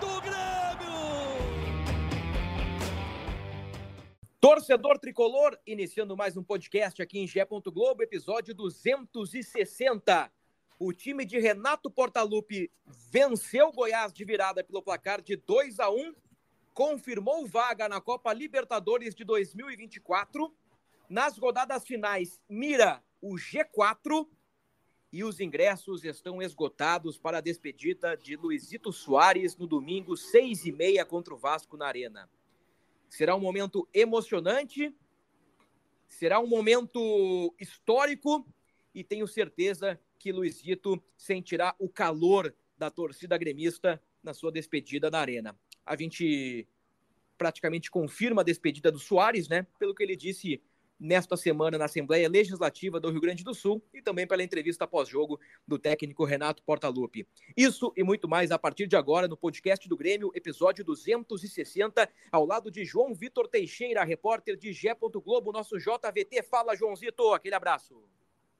do Grêmio! Torcedor tricolor, iniciando mais um podcast aqui em Gé. Globo, episódio 260. O time de Renato Portaluppi venceu Goiás de virada pelo placar de 2 a 1, confirmou vaga na Copa Libertadores de 2024. Nas rodadas finais, mira o G4 e os ingressos estão esgotados para a despedida de Luizito Soares no domingo, seis e meia contra o Vasco na Arena. Será um momento emocionante, será um momento histórico e tenho certeza que Luizito sentirá o calor da torcida gremista na sua despedida na Arena. A gente praticamente confirma a despedida do Soares, né? Pelo que ele disse nesta semana na Assembleia Legislativa do Rio Grande do Sul e também pela entrevista pós-jogo do técnico Renato Portaluppi. Isso e muito mais a partir de agora no podcast do Grêmio, episódio 260, ao lado de João Vitor Teixeira, repórter de Gé. Globo, nosso JVT. Fala, Joãozito, aquele abraço.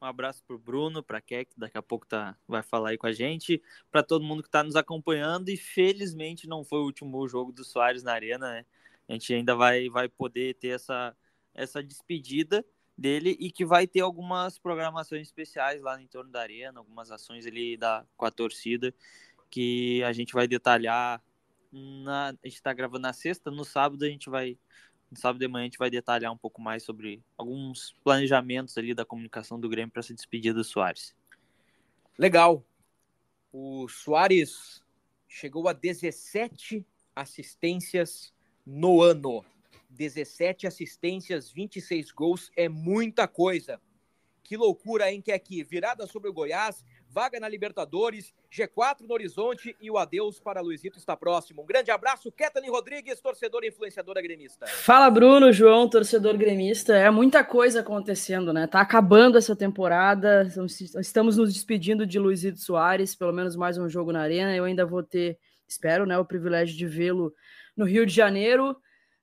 Um abraço para o Bruno, para Keck, daqui a pouco tá, vai falar aí com a gente, para todo mundo que está nos acompanhando. E felizmente não foi o último jogo do Soares na Arena, né? A gente ainda vai, vai poder ter essa, essa despedida dele e que vai ter algumas programações especiais lá em torno da arena, algumas ações ali da, com a torcida que a gente vai detalhar. Na, a gente está gravando na sexta, no sábado a gente vai. No sábado de manhã a gente vai detalhar um pouco mais sobre alguns planejamentos ali da comunicação do Grêmio para essa despedida do Soares. Legal. O Soares chegou a 17 assistências no ano. 17 assistências, 26 gols, é muita coisa. Que loucura, hein, que aqui, virada sobre o Goiás, vaga na Libertadores, G4 no horizonte e o adeus para Luizito está próximo. Um grande abraço, Kathleen Rodrigues, torcedor e influenciadora gremista. Fala, Bruno, João, torcedor gremista. É muita coisa acontecendo, né? Tá acabando essa temporada, estamos nos despedindo de Luizito Soares, pelo menos mais um jogo na Arena. Eu ainda vou ter, espero, né, o privilégio de vê-lo no Rio de Janeiro.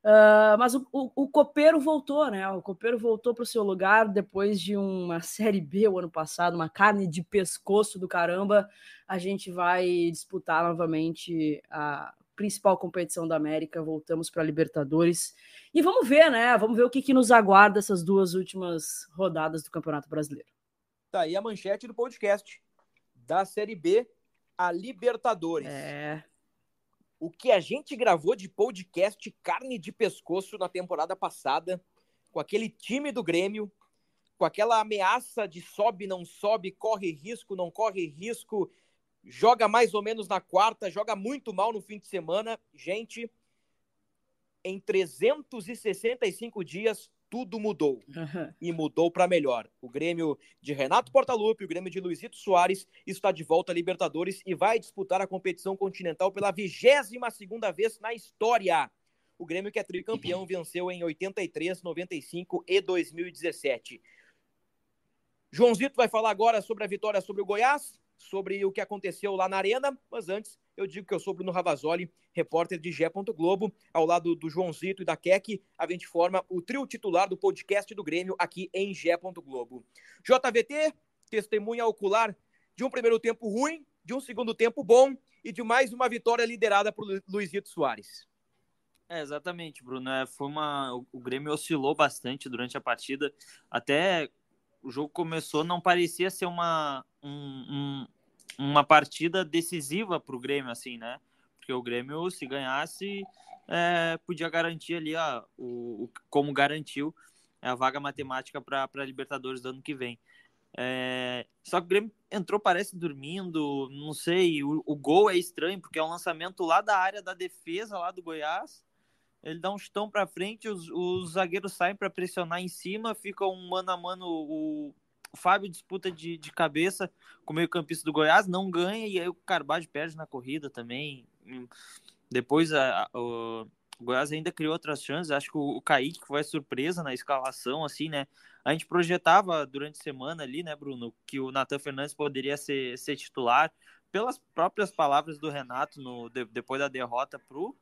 Uh, mas o, o, o, Copeiro voltou, né? O Copeiro voltou para o seu lugar depois de uma Série B o ano passado, uma carne de pescoço do caramba. A gente vai disputar novamente a principal competição da América. Voltamos para a Libertadores. E vamos ver, né? Vamos ver o que, que nos aguarda essas duas últimas rodadas do Campeonato Brasileiro. Tá aí a manchete do podcast. Da Série B a Libertadores. É o que a gente gravou de podcast carne de pescoço na temporada passada, com aquele time do Grêmio, com aquela ameaça de sobe, não sobe, corre risco, não corre risco, joga mais ou menos na quarta, joga muito mal no fim de semana. Gente, em 365 dias, tudo mudou. Uhum. E mudou para melhor. O Grêmio de Renato Portaluppi, o Grêmio de Luizito Soares está de volta à Libertadores e vai disputar a competição continental pela 22 segunda vez na história. O Grêmio que é tricampeão venceu em 83, 95 e 2017. Joãozito vai falar agora sobre a vitória sobre o Goiás, sobre o que aconteceu lá na Arena, mas antes eu digo que eu sou Bruno Ravazoli, repórter de Gé. Globo, ao lado do Joãozito e da Keck, a gente forma o trio titular do podcast do Grêmio aqui em Gé. Globo. JVT, testemunha ocular de um primeiro tempo ruim, de um segundo tempo bom e de mais uma vitória liderada por Luizito Soares. É, exatamente, Bruno. É, foi uma, o Grêmio oscilou bastante durante a partida. Até o jogo começou, não parecia ser uma, um, uma partida decisiva para o Grêmio, assim, né? Porque o Grêmio, se ganhasse, é, podia garantir ali, ó, o, o, como garantiu a vaga matemática para a Libertadores do ano que vem. É, só que o Grêmio entrou, parece, dormindo, não sei, o, o, gol é estranho, porque é um lançamento lá da área da defesa, lá do Goiás, ele dá um chutão para frente, os, os zagueiros saem para pressionar em cima, fica um mano a mano o, o Fábio disputa de, de cabeça com o meio-campista do Goiás, não ganha, e aí o Carvalho perde na corrida também. depois a, a, o Goiás ainda criou outras chances. Acho que o, o Kaique foi surpresa na escalação, assim, né? A gente projetava durante a semana ali, né, Bruno, que o Natan Fernandes poderia ser, ser titular, pelas próprias palavras do Renato no, de, depois da derrota pro.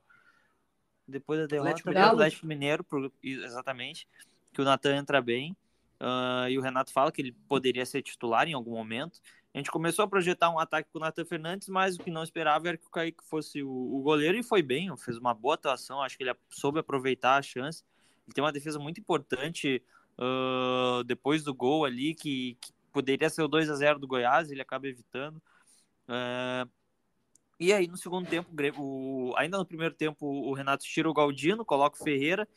Depois da derrota Atlético. Atlético Mineiro, pro, exatamente, que o Natan entra bem. Uh, e o Renato fala que ele poderia ser titular em algum momento. A gente começou a projetar um ataque com o Nathan Fernandes, mas o que não esperava era que o Kaique fosse o, o goleiro e foi bem, fez uma boa atuação. Acho que ele soube aproveitar a chance. Ele tem uma defesa muito importante uh, depois do gol ali, que, que, poderia ser o 2 a 0 do Goiás, ele acaba evitando. Uh, e aí, no segundo tempo, o, ainda no primeiro tempo, o Renato tira o Galdino, coloca o Ferreira.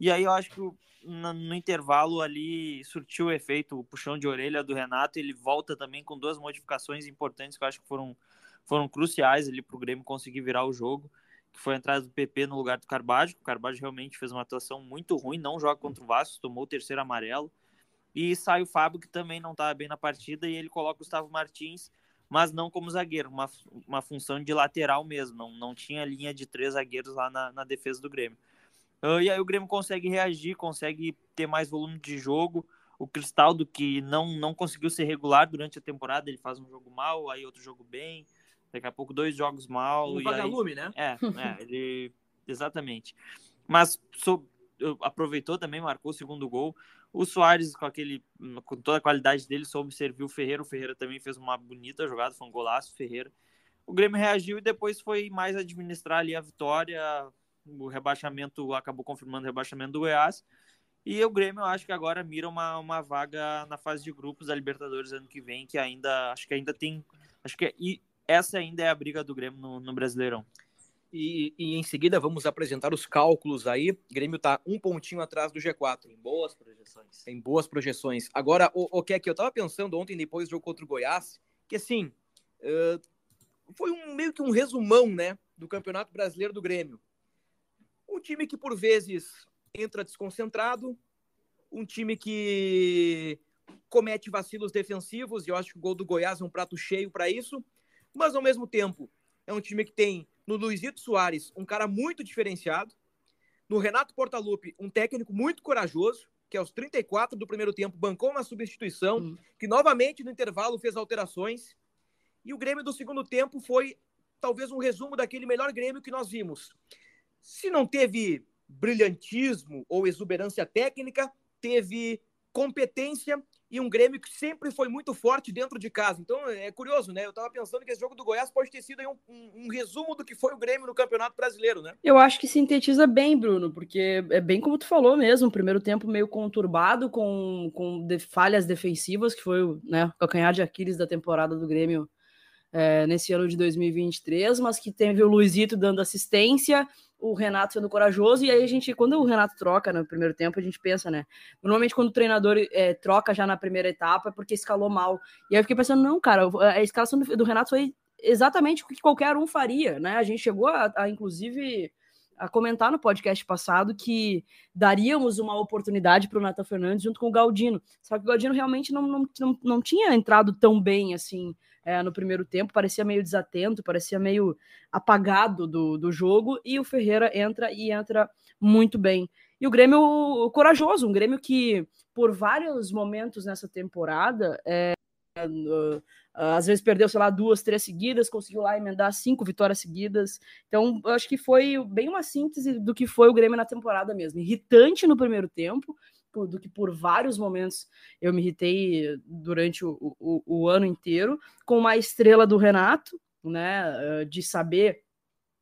E aí eu acho que no, no, intervalo ali surtiu o efeito, o puxão de orelha do Renato. Ele volta também com duas modificações importantes que eu acho que foram, foram cruciais ali para o Grêmio conseguir virar o jogo. Que foi a entrada do PP no lugar do Carbajo. O Carbajo realmente fez uma atuação muito ruim, não joga contra o Vasco, tomou o terceiro amarelo. E sai o Fábio, que também não estava bem na partida, e ele coloca o Gustavo Martins, mas não como zagueiro, uma, uma função de lateral mesmo. Não, não tinha linha de três zagueiros lá na, na defesa do Grêmio. Uh, e aí o Grêmio consegue reagir, consegue ter mais volume de jogo. O Cristaldo, que não, não conseguiu ser regular durante a temporada, ele faz um jogo mal, aí outro jogo bem. Daqui a pouco dois jogos mal. Um vagalume, aí... né? É, é, ele... Exatamente. Mas so... aproveitou também, marcou o segundo gol. O Soares, com aquele, com toda a qualidade dele, soube servir o Ferreira. O Ferreira também fez uma bonita jogada, foi um golaço, o Ferreira. O Grêmio reagiu e depois foi mais administrar ali a vitória, o rebaixamento acabou confirmando o rebaixamento do Goiás. E o Grêmio, eu acho que agora mira uma, uma vaga na fase de grupos da Libertadores ano que vem, que ainda acho que ainda tem. Acho que e essa ainda é a briga do Grêmio no, no Brasileirão. E, e, em seguida vamos apresentar os cálculos aí. O Grêmio tá um pontinho atrás do G4. Em boas projeções. Tem boas projeções. Agora, o, o que é que eu tava pensando ontem, depois do jogo contra o Goiás, que assim, uh, foi um, meio que um resumão, né, do Campeonato Brasileiro do Grêmio. Time que por vezes entra desconcentrado, um time que comete vacilos defensivos, e eu acho que o gol do Goiás é um prato cheio para isso, mas ao mesmo tempo é um time que tem no Luizito Soares um cara muito diferenciado, no Renato Portaluppi um técnico muito corajoso, que aos 34 do primeiro tempo bancou uma substituição, Hum. que novamente no intervalo fez alterações, e o Grêmio do segundo tempo foi talvez um resumo daquele melhor Grêmio que nós vimos se não teve brilhantismo ou exuberância técnica, teve competência e um Grêmio que sempre foi muito forte dentro de casa. Então é curioso, né? Eu tava pensando que esse jogo do Goiás pode ter sido um, um, um, resumo do que foi o Grêmio no Campeonato Brasileiro, né? Eu acho que sintetiza bem, Bruno, porque é bem como tu falou mesmo, primeiro tempo meio conturbado, com, com de, falhas defensivas, que foi né, o calcanhar de Aquiles da temporada do Grêmio é, nesse ano de 2023, mas que teve o Luizito dando assistência, o Renato sendo corajoso, e aí a gente, quando o Renato troca no primeiro tempo, a gente pensa, né? Normalmente quando o treinador é, troca já na primeira etapa é porque escalou mal. E aí eu fiquei pensando, não, cara, a escalação do, do Renato foi exatamente o que qualquer um faria, né? A gente chegou a, a inclusive a comentar no podcast passado que daríamos uma oportunidade para o Nathan Fernandes junto com o Galdino. Só que o Galdino realmente não, não, não, não tinha entrado tão bem assim é, no primeiro tempo, parecia meio desatento, parecia meio apagado do, do jogo, e o Ferreira entra e entra muito bem. E o Grêmio corajoso, um Grêmio que por vários momentos nessa temporada é, Uh, às vezes perdeu, sei lá, duas, três seguidas, conseguiu lá emendar cinco vitórias seguidas. Então, acho que foi bem uma síntese do que foi o Grêmio na temporada mesmo. Irritante no primeiro tempo, do que por vários momentos eu me irritei durante o, o, o ano inteiro, com uma estrela do Renato, né, de saber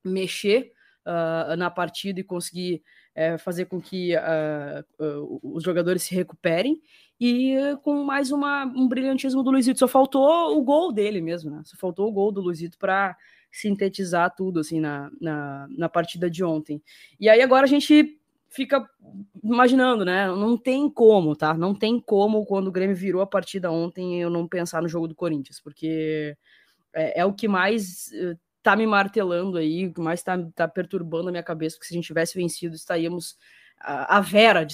mexer uh, na partida e conseguir é, fazer com que uh, uh, os jogadores se recuperem e com mais uma, um brilhantismo do Luizito. Só faltou o gol dele mesmo, né? Só faltou o gol do Luizito para sintetizar tudo assim na, na, na, partida de ontem. E aí agora a gente fica imaginando, né? Não tem como, tá? Não tem como quando o Grêmio virou a partida ontem eu não pensar no jogo do Corinthians, porque é, é o que mais tá me martelando aí, o que mais tá, tá perturbando a minha cabeça, porque se a gente tivesse vencido, estaríamos a, a Vera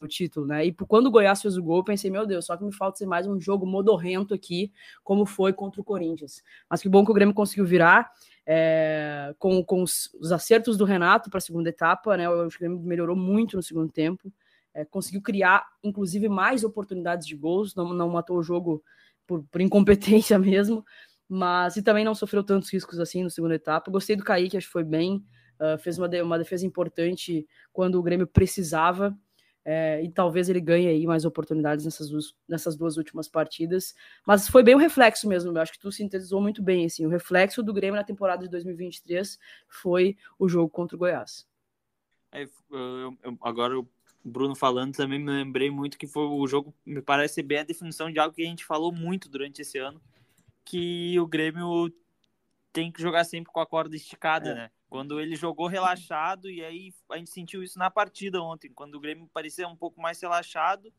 o título, né? E quando o Goiás fez o gol, eu pensei, meu Deus, só que me falta ser mais um jogo modorrento aqui, como foi contra o Corinthians. Mas que bom que o Grêmio conseguiu virar. É, com, com os, os, acertos do Renato para a segunda etapa, né? O Grêmio melhorou muito no segundo tempo, é, conseguiu criar, inclusive, mais oportunidades de gols, não, não matou o jogo por, por, incompetência mesmo, mas e também não sofreu tantos riscos assim no segunda etapa. Gostei do Kaique, acho que foi bem, uh, fez uma, de, uma defesa importante quando o Grêmio precisava. É, e talvez ele ganhe aí mais oportunidades nessas duas, nessas duas últimas partidas. Mas foi bem o reflexo mesmo, eu acho que tu sintetizou muito bem, assim, o reflexo do Grêmio na temporada de 2023 foi o jogo contra o Goiás. É, eu, eu, agora o Bruno falando também me lembrei muito que foi o jogo, me parece bem a definição de algo que a gente falou muito durante esse ano, que o Grêmio tem que jogar sempre com a corda esticada, é. né? Quando ele jogou relaxado, e aí a gente sentiu isso na partida ontem, quando o Grêmio parecia um pouco mais relaxado,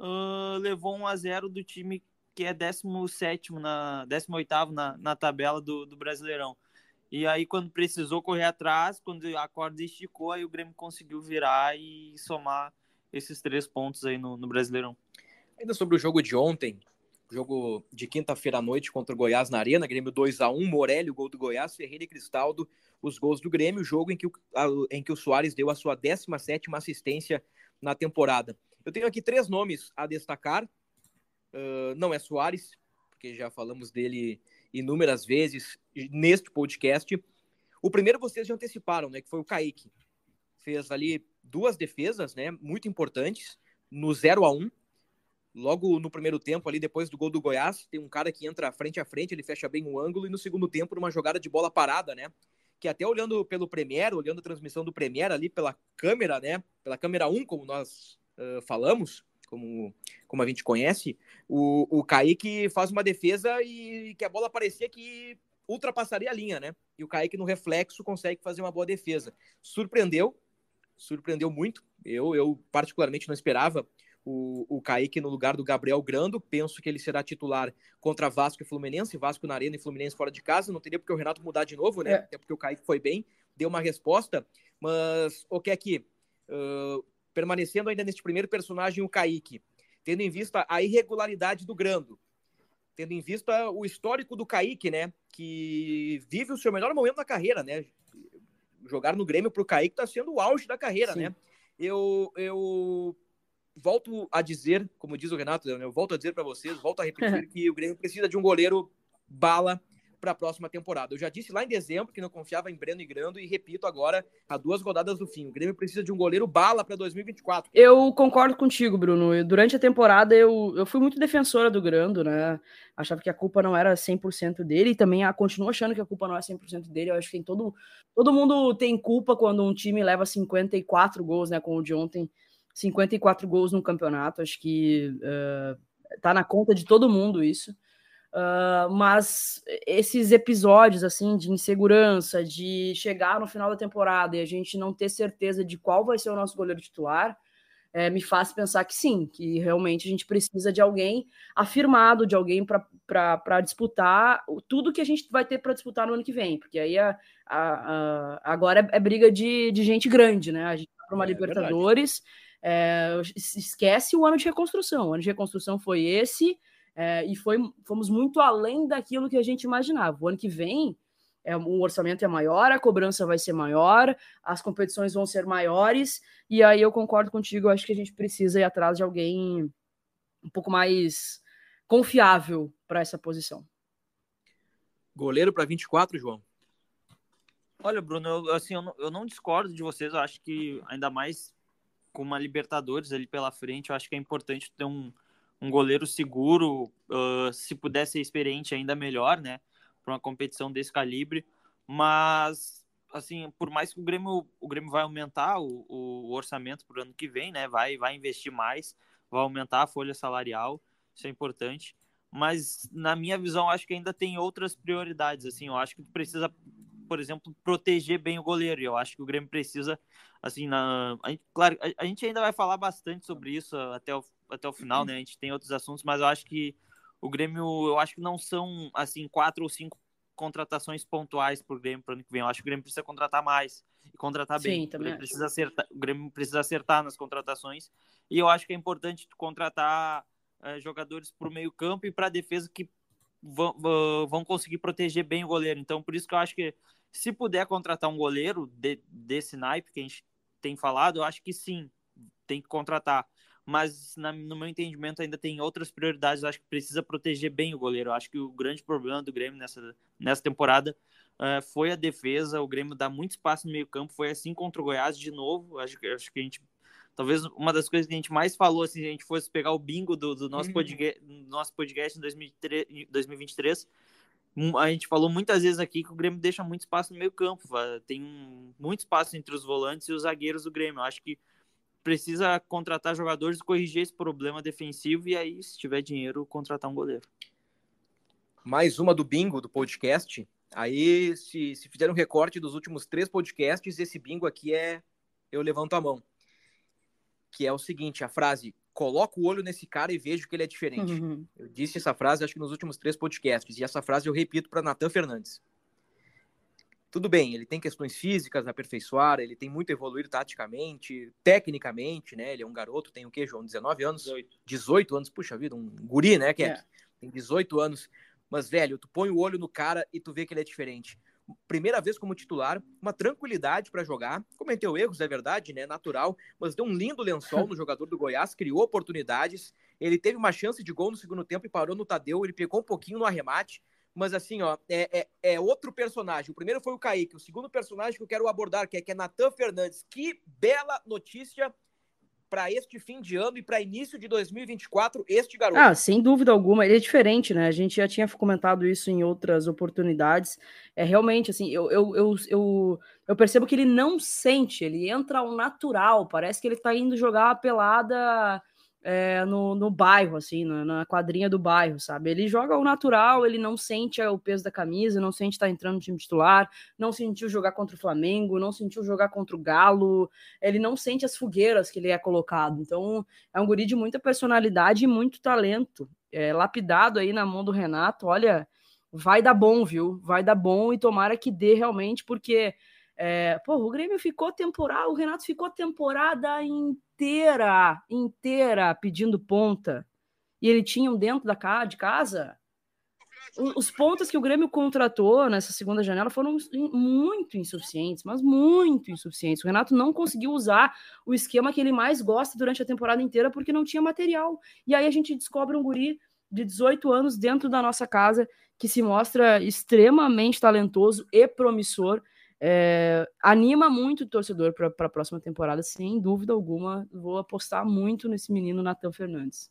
uh, levou 1 a 0 do time que é 17 na 18 na, na tabela do, do Brasileirão. E aí, quando precisou correr atrás, quando a corda esticou, aí o Grêmio conseguiu virar e somar esses três pontos aí no, no Brasileirão. Ainda sobre o jogo de ontem, jogo de quinta-feira à noite contra o Goiás na Arena, Grêmio 2 a 1 Morelli, gol do Goiás, Ferreira e Cristaldo, os gols do Grêmio, jogo em que o, em que o Soares deu a sua 17 assistência na temporada. Eu tenho aqui três nomes a destacar. Uh, não é Soares, porque já falamos dele inúmeras vezes neste podcast. O primeiro vocês já anteciparam, né, que foi o Kaique. Fez ali duas defesas, né, muito importantes, no 0 a 1 Logo no primeiro tempo, ali depois do gol do Goiás, tem um cara que entra frente a frente, ele fecha bem o ângulo, e no segundo tempo, numa jogada de bola parada, né? Que até olhando pelo Premier, olhando a transmissão do Premier ali pela câmera, né? Pela câmera 1, como nós uh, falamos, como, como a gente conhece, o, o Kaique faz uma defesa e que a bola parecia que ultrapassaria a linha, né? E o Kaique, no reflexo, consegue fazer uma boa defesa. Surpreendeu, surpreendeu muito. Eu, eu particularmente não esperava o, o Kaique no lugar do Gabriel Grando. Penso que ele será titular contra Vasco e Fluminense, Vasco na Arena e Fluminense fora de casa. Não teria porque o Renato mudar de novo, né? É. Até porque o Kaique foi bem, deu uma resposta. Mas o que é que, uh, permanecendo ainda neste primeiro personagem, o Kaique, tendo em vista a irregularidade do Grando, tendo em vista o histórico do Kaique, né? Que vive o seu melhor momento da carreira, né? Jogar no Grêmio para o Kaique está sendo o auge da carreira, Sim. né? Eu, eu volto a dizer, como diz o Renato, eu volto a dizer para vocês, volto a repetir que o Grêmio precisa de um goleiro bala para a próxima temporada. Eu já disse lá em dezembro que não confiava em Breno e Grando e repito agora, a duas rodadas do fim. O Grêmio precisa de um goleiro bala para 2024. Eu concordo contigo, Bruno. Durante a temporada eu, eu fui muito defensora do Grando, né? Achava que a culpa não era 100% dele e também a, continuo achando que a culpa não é 100% dele. Eu acho que tem todo todo mundo tem culpa quando um time leva 54 gols, né, como o de ontem 54 gols no campeonato, acho que uh, tá na conta de todo mundo isso. Uh, mas esses episódios assim de insegurança, de chegar no final da temporada e a gente não ter certeza de qual vai ser o nosso goleiro titular, é, me faz pensar que sim, que realmente a gente precisa de alguém afirmado, de alguém para disputar tudo que a gente vai ter para disputar no ano que vem, porque aí a, a, a agora é, é, briga de, de gente grande, né? A gente tá para uma é, Libertadores. Verdade é, esquece o ano de reconstrução. O ano de reconstrução foi esse, é, e foi, fomos muito além daquilo que a gente imaginava. O ano que vem, é, o orçamento é maior, a cobrança vai ser maior, as competições vão ser maiores, e aí eu concordo contigo, acho que a gente precisa ir atrás de alguém um pouco mais confiável para essa posição. Goleiro para 24, João? Olha, Bruno, eu, assim, eu não, eu não discordo de vocês, eu acho que ainda mais com uma Libertadores ali pela frente, eu acho que é importante ter um, um goleiro seguro, uh, se puder ser experiente ainda melhor, né, para uma competição desse calibre, mas assim, por mais que o Grêmio, o Grêmio vai aumentar o, o orçamento para o ano que vem, né, vai, vai investir mais, vai aumentar a folha salarial, isso é importante, mas na minha visão, acho que ainda tem outras prioridades, assim, eu acho que precisa por exemplo, proteger bem o goleiro. E eu acho que o Grêmio precisa, assim, na... a gente, claro, a, gente ainda vai falar bastante sobre isso até o, até o final, né? A gente tem outros assuntos, mas eu acho que o Grêmio, eu acho que não são, assim, quatro ou cinco contratações pontuais por Grêmio para o ano que vem. Eu acho que o Grêmio precisa contratar mais e contratar Sim, bem. Também o, Grêmio precisa acertar, o Grêmio precisa acertar nas contratações. E eu acho que é importante contratar é, jogadores para o meio campo e para a defesa que vão, vão conseguir proteger bem o goleiro. Então, por isso que eu acho que se puder contratar um goleiro de, desse naipe que a gente tem falado, eu acho que sim, tem que contratar. Mas, na, no meu entendimento, ainda tem outras prioridades. Eu acho que precisa proteger bem o goleiro. Eu acho que o grande problema do Grêmio nessa, nessa temporada uh, foi a defesa. O Grêmio dá muito espaço no meio-campo. Foi assim contra o Goiás de novo. Acho, acho que a gente talvez uma das coisas que a gente mais falou, assim, se a gente fosse pegar o bingo do, do nosso, uhum. podcast, nosso podcast em 2003, 2023, a gente falou muitas vezes aqui que o Grêmio deixa muito espaço no meio campo, tem muito espaço entre os volantes e os zagueiros do Grêmio. Eu acho que precisa contratar jogadores e corrigir esse problema defensivo e aí, se tiver dinheiro, contratar um goleiro. Mais uma do bingo do podcast. Aí, se, se fizer um recorte dos últimos três podcasts, esse bingo aqui é eu levanto a mão. Que é o seguinte, a frase coloco o olho nesse cara e vejo que ele é diferente. Uhum. Eu disse essa frase, acho que nos últimos três podcasts, e essa frase eu repito para Natan Fernandes. Tudo bem, ele tem questões físicas a aperfeiçoar, ele tem muito evoluído taticamente, tecnicamente, né? Ele é um garoto, tem o quê, João? 19 anos? 18, 18 anos, puxa vida, um guri, né, que é. Tem 18 anos. Mas, velho, tu põe o olho no cara e tu vê que ele é diferente primeira vez como titular, uma tranquilidade para jogar. Cometeu erros, é verdade, né? Natural, mas deu um lindo lençol no jogador do Goiás, criou oportunidades. Ele teve uma chance de gol no segundo tempo e parou no Tadeu. Ele pegou um pouquinho no arremate. Mas assim, ó, é, é, é outro personagem. O primeiro foi o Kaique, o segundo personagem que eu quero abordar, que é, que é Natan Fernandes. Que bela notícia para este fim de ano e para início de 2024, este garoto? Ah, sem dúvida alguma, ele é diferente, né? A gente já tinha comentado isso em outras oportunidades. É realmente assim, eu, eu, eu, eu, eu percebo que ele não sente, ele entra ao natural, parece que ele está indo jogar a pelada é, no, no bairro, assim, na, na, quadrinha do bairro, sabe? Ele joga o natural, ele não sente o peso da camisa, não sente estar tá entrando no time titular, não sentiu jogar contra o Flamengo, não sentiu jogar contra o Galo, ele não sente as fogueiras que ele é colocado. Então, é um guri de muita personalidade e muito talento. É, lapidado aí na mão do Renato, olha, vai dar bom, viu? Vai dar bom e tomara que dê realmente, porque é, o Grêmio ficou temporada, o Renato ficou temporada inteira, inteira pedindo ponta. E ele tinha um dentro da casa, de casa. Os pontos que o Grêmio contratou nessa segunda janela foram muito insuficientes, mas muito insuficientes. O Renato não conseguiu usar o esquema que ele mais gosta durante a temporada inteira porque não tinha material. E aí a gente descobre um guri de 18 anos dentro da nossa casa que se mostra extremamente talentoso e promissor é, anima muito o torcedor para a próxima temporada, sem dúvida alguma. Vou apostar muito nesse menino Natan Fernandes.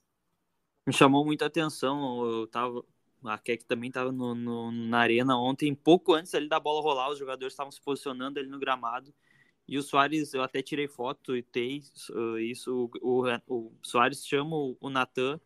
Me chamou muita atenção. Eu tava, a Keck também estava na arena ontem, pouco antes ali da bola rolar, os jogadores estavam se posicionando ali no gramado. E o Soares, eu até tirei foto e tem isso. O, o, Soares chama o, o Natan,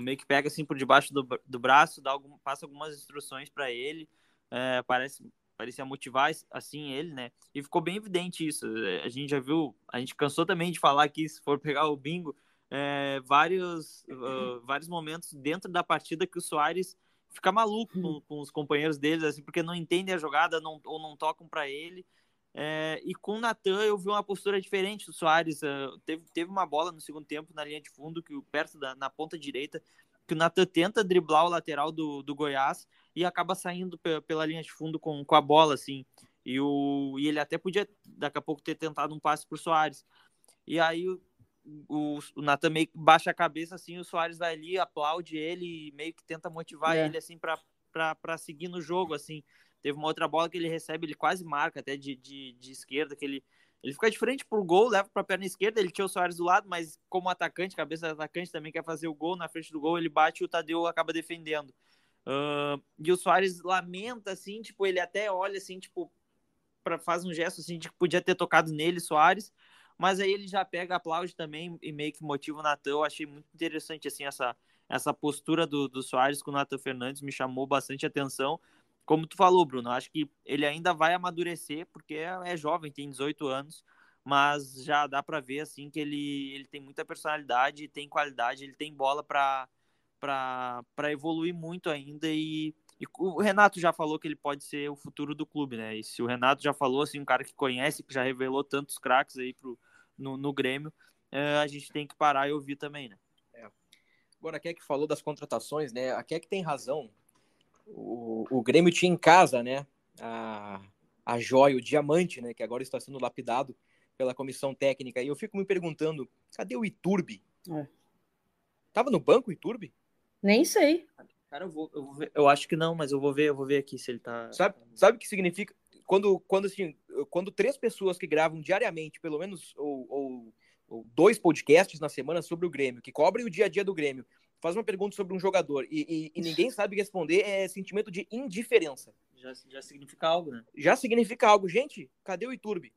meio que pega assim por debaixo do, do braço, dá algum, passa algumas instruções para ele. É, parece parecia motivar assim ele, né? E ficou bem evidente isso. É, a gente já viu, a gente cansou também de falar que se for pegar o bingo, é, vários, uh, vários momentos dentro da partida que o Soares fica maluco com, com, os companheiros deles, assim, porque não entendem a jogada não, ou não tocam para ele. É, e com o Natan eu vi uma postura diferente do Soares. Uh, teve, teve uma bola no segundo tempo na linha de fundo, que perto da na ponta direita, que o Natan tenta driblar o lateral do, do Goiás e acaba saindo pela linha de fundo com, com a bola, assim. E, o, e ele até podia, daqui a pouco, ter tentado um passe pro Soares. E aí o, o, o Natan meio que baixa a cabeça, assim, o Soares vai ali, aplaude ele e meio que tenta motivar é. ele, assim, para seguir no jogo, assim. Teve uma outra bola que ele recebe, ele quase marca até de, de, de esquerda, que ele, ele fica de frente pro gol, leva para a perna esquerda, ele tinha o Soares do lado, mas como atacante, cabeça do atacante também quer fazer o gol na frente do gol, ele bate e o Tadeu acaba defendendo. Uh, e o Soares lamenta, assim, tipo, ele até olha, assim, tipo, pra, faz um gesto, assim, de que podia ter tocado nele, Soares, mas aí ele já pega, aplaude também e meio que motiva o Natan. Eu achei muito interessante, assim, essa, essa postura do, do Soares com o Natan Fernandes, me chamou bastante atenção. Como tu falou, Bruno, acho que ele ainda vai amadurecer, porque é, é jovem, tem 18 anos, mas já dá para ver, assim, que ele, ele tem muita personalidade, tem qualidade, ele tem bola para para evoluir muito ainda e, e, o Renato já falou que ele pode ser o futuro do clube, né? E se o Renato já falou, assim, um cara que conhece, que já revelou tantos craques aí pro, no, no Grêmio, é, a gente tem que parar e ouvir também, né? É. Agora, a Keck falou das contratações, né? A Keck tem razão. o, o Grêmio tinha em casa, né? A, a joia, o diamante, né? Que agora está sendo lapidado pela comissão técnica. E eu fico me perguntando, cadê o Iturbe? É. Tava no banco o Iturbe? Nem sei. Cara, eu vou, eu vou ver. Eu acho que não, mas eu vou ver, eu vou ver aqui se ele tá. Sabe, sabe o que significa? Quando, quando, assim, quando três pessoas que gravam diariamente, pelo menos, ou, ou, ou dois podcasts na semana sobre o Grêmio, que cobrem o dia a dia do Grêmio, faz uma pergunta sobre um jogador e, e, e ninguém sabe responder, é sentimento de indiferença. Já, já significa algo, né? Já significa algo. Gente, cadê o Iturbe?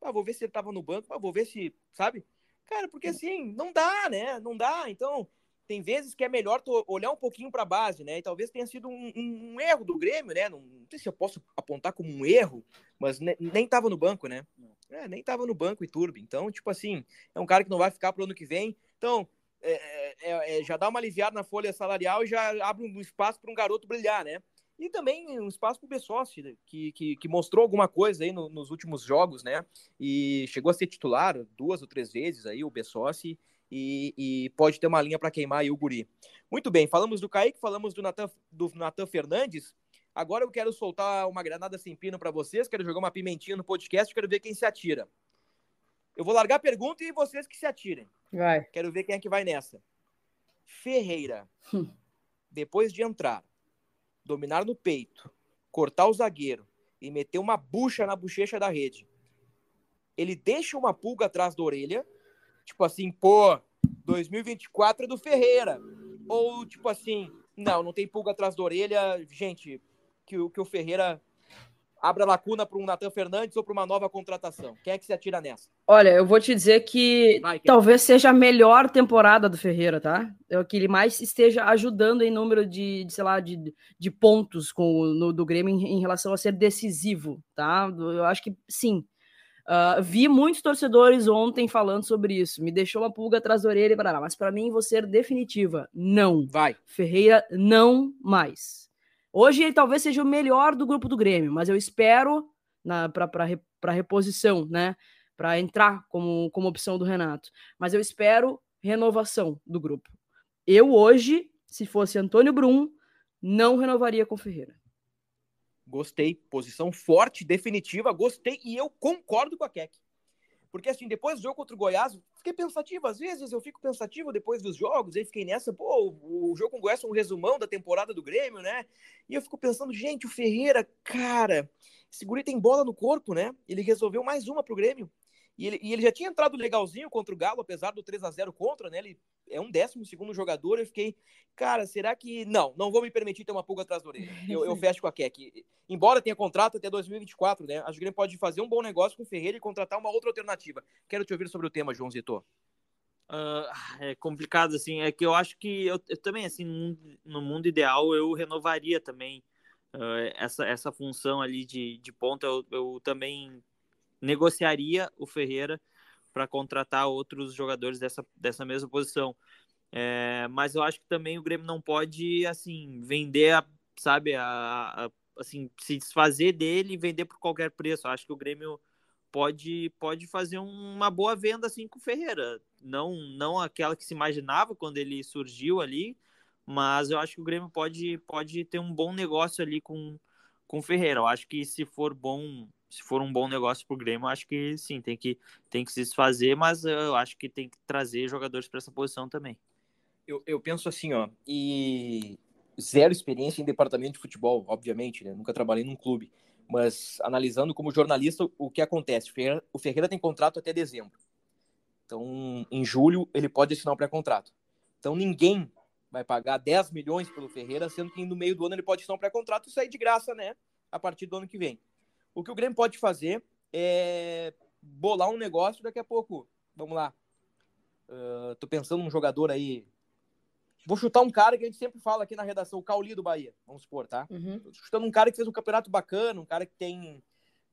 Ah, vou ver se ele tava no banco, ah, vou ver se, sabe? Cara, porque assim, não dá, né? Não dá. Então, tem vezes que é melhor olhar um pouquinho para a base, né? E talvez tenha sido um, um, um, erro do Grêmio, né? Não, não, sei se eu posso apontar como um erro, mas ne, nem tava no banco, né? É, nem tava no banco e Turbi. Então, tipo assim, é um cara que não vai ficar pro ano que vem. Então, é, é, é, é já dá uma aliviada na folha salarial e já abre um espaço para um garoto brilhar, né? E também um espaço para o Bessossi, né? que, que, que, mostrou alguma coisa aí no, nos últimos jogos, né? E chegou a ser titular duas ou três vezes aí, o Bessossi e, e pode ter uma linha para queimar aí o Guri. Muito bem, falamos do Kaique, falamos do Natan, do Natan Fernandes. Agora eu quero soltar uma granada sem pino para vocês, quero jogar uma pimentinha no podcast, quero ver quem se atira. Eu vou largar a pergunta e vocês que se atirem. Vai. Quero ver quem é que vai nessa. Ferreira, hum. depois de entrar, dominar no peito, cortar o zagueiro e meter uma bucha na bochecha da rede, ele deixa uma pulga atrás da orelha Tipo assim, pô, 2024 é do Ferreira. Ou tipo assim, não, não tem pulga atrás da orelha. Gente, que, que o Ferreira abra lacuna para um Natan Fernandes ou para uma nova contratação? Quem é que se atira nessa? Olha, eu vou te dizer que Vai, talvez seja a melhor temporada do Ferreira, tá? É o que ele mais esteja ajudando em número de, de sei lá, de, de pontos com, no, do Grêmio em, em relação a ser decisivo, tá? Eu acho que sim. Uh, vi muitos torcedores ontem falando sobre isso. Me deixou uma pulga atrás da orelha e parará. Mas para mim, vou ser definitiva. Não. Vai. Ferreira, não mais. Hoje ele talvez seja o melhor do grupo do Grêmio, mas eu espero para reposição, né? Para entrar como, como opção do Renato. Mas eu espero renovação do grupo. Eu hoje, se fosse Antônio Brum, não renovaria com Ferreira. Gostei. Posição forte, definitiva, gostei. E eu concordo com a Keck. Porque, assim, depois do jogo contra o Goiás, fiquei pensativo. Às vezes eu fico pensativo depois dos jogos, aí fiquei nessa, pô, o jogo com o Goiás é um resumão da temporada do Grêmio, né? E eu fico pensando, gente, o Ferreira, cara, esse guri tem bola no corpo, né? Ele resolveu mais uma pro Grêmio. E ele, e ele já tinha entrado legalzinho contra o Galo, apesar do 3 a 0 contra, né? Ele é um décimo segundo jogador. Eu fiquei, cara, será que. Não, não vou me permitir ter uma pulga atrás da orelha. Eu, eu fecho com a Keck. Embora tenha contrato até 2024, né? Acho que Grêmio pode fazer um bom negócio com o Ferreira e contratar uma outra alternativa. Quero te ouvir sobre o tema, João Zito. Uh, é complicado, assim. É que eu acho que eu, eu também, assim, no, no, mundo ideal, eu renovaria também uh, essa, essa função ali de, de ponta. Eu, eu também negociaria o Ferreira para contratar outros jogadores dessa, dessa mesma posição. É, mas eu acho que também o Grêmio não pode assim vender, a, sabe, a, a, assim se desfazer dele e vender por qualquer preço. Eu acho que o Grêmio pode pode fazer uma boa venda assim com o Ferreira, não não aquela que se imaginava quando ele surgiu ali, mas eu acho que o Grêmio pode pode ter um bom negócio ali com com o Ferreira. Eu acho que se for bom se for um bom negócio pro Grêmio, acho que sim, tem que, tem que se desfazer, mas eu acho que tem que trazer jogadores para essa posição também. Eu, eu penso assim, ó, e zero experiência em departamento de futebol, obviamente, né? Nunca trabalhei num clube. Mas analisando como jornalista, o que acontece? O Ferreira, o Ferreira tem contrato até dezembro. Então, em julho, ele pode assinar um pré-contrato. Então, ninguém vai pagar 10 milhões pelo Ferreira, sendo que no meio do ano ele pode assinar um pré-contrato e sair de graça, né? A partir do ano que vem. O que o Grêmio pode fazer é bolar um negócio daqui a pouco. Vamos lá. Uh, tô pensando num jogador aí. Vou chutar um cara que a gente sempre fala aqui na redação, o Cauli do Bahia. Vamos supor, tá? Uhum. Chutando um cara que fez um campeonato bacana, um cara que tem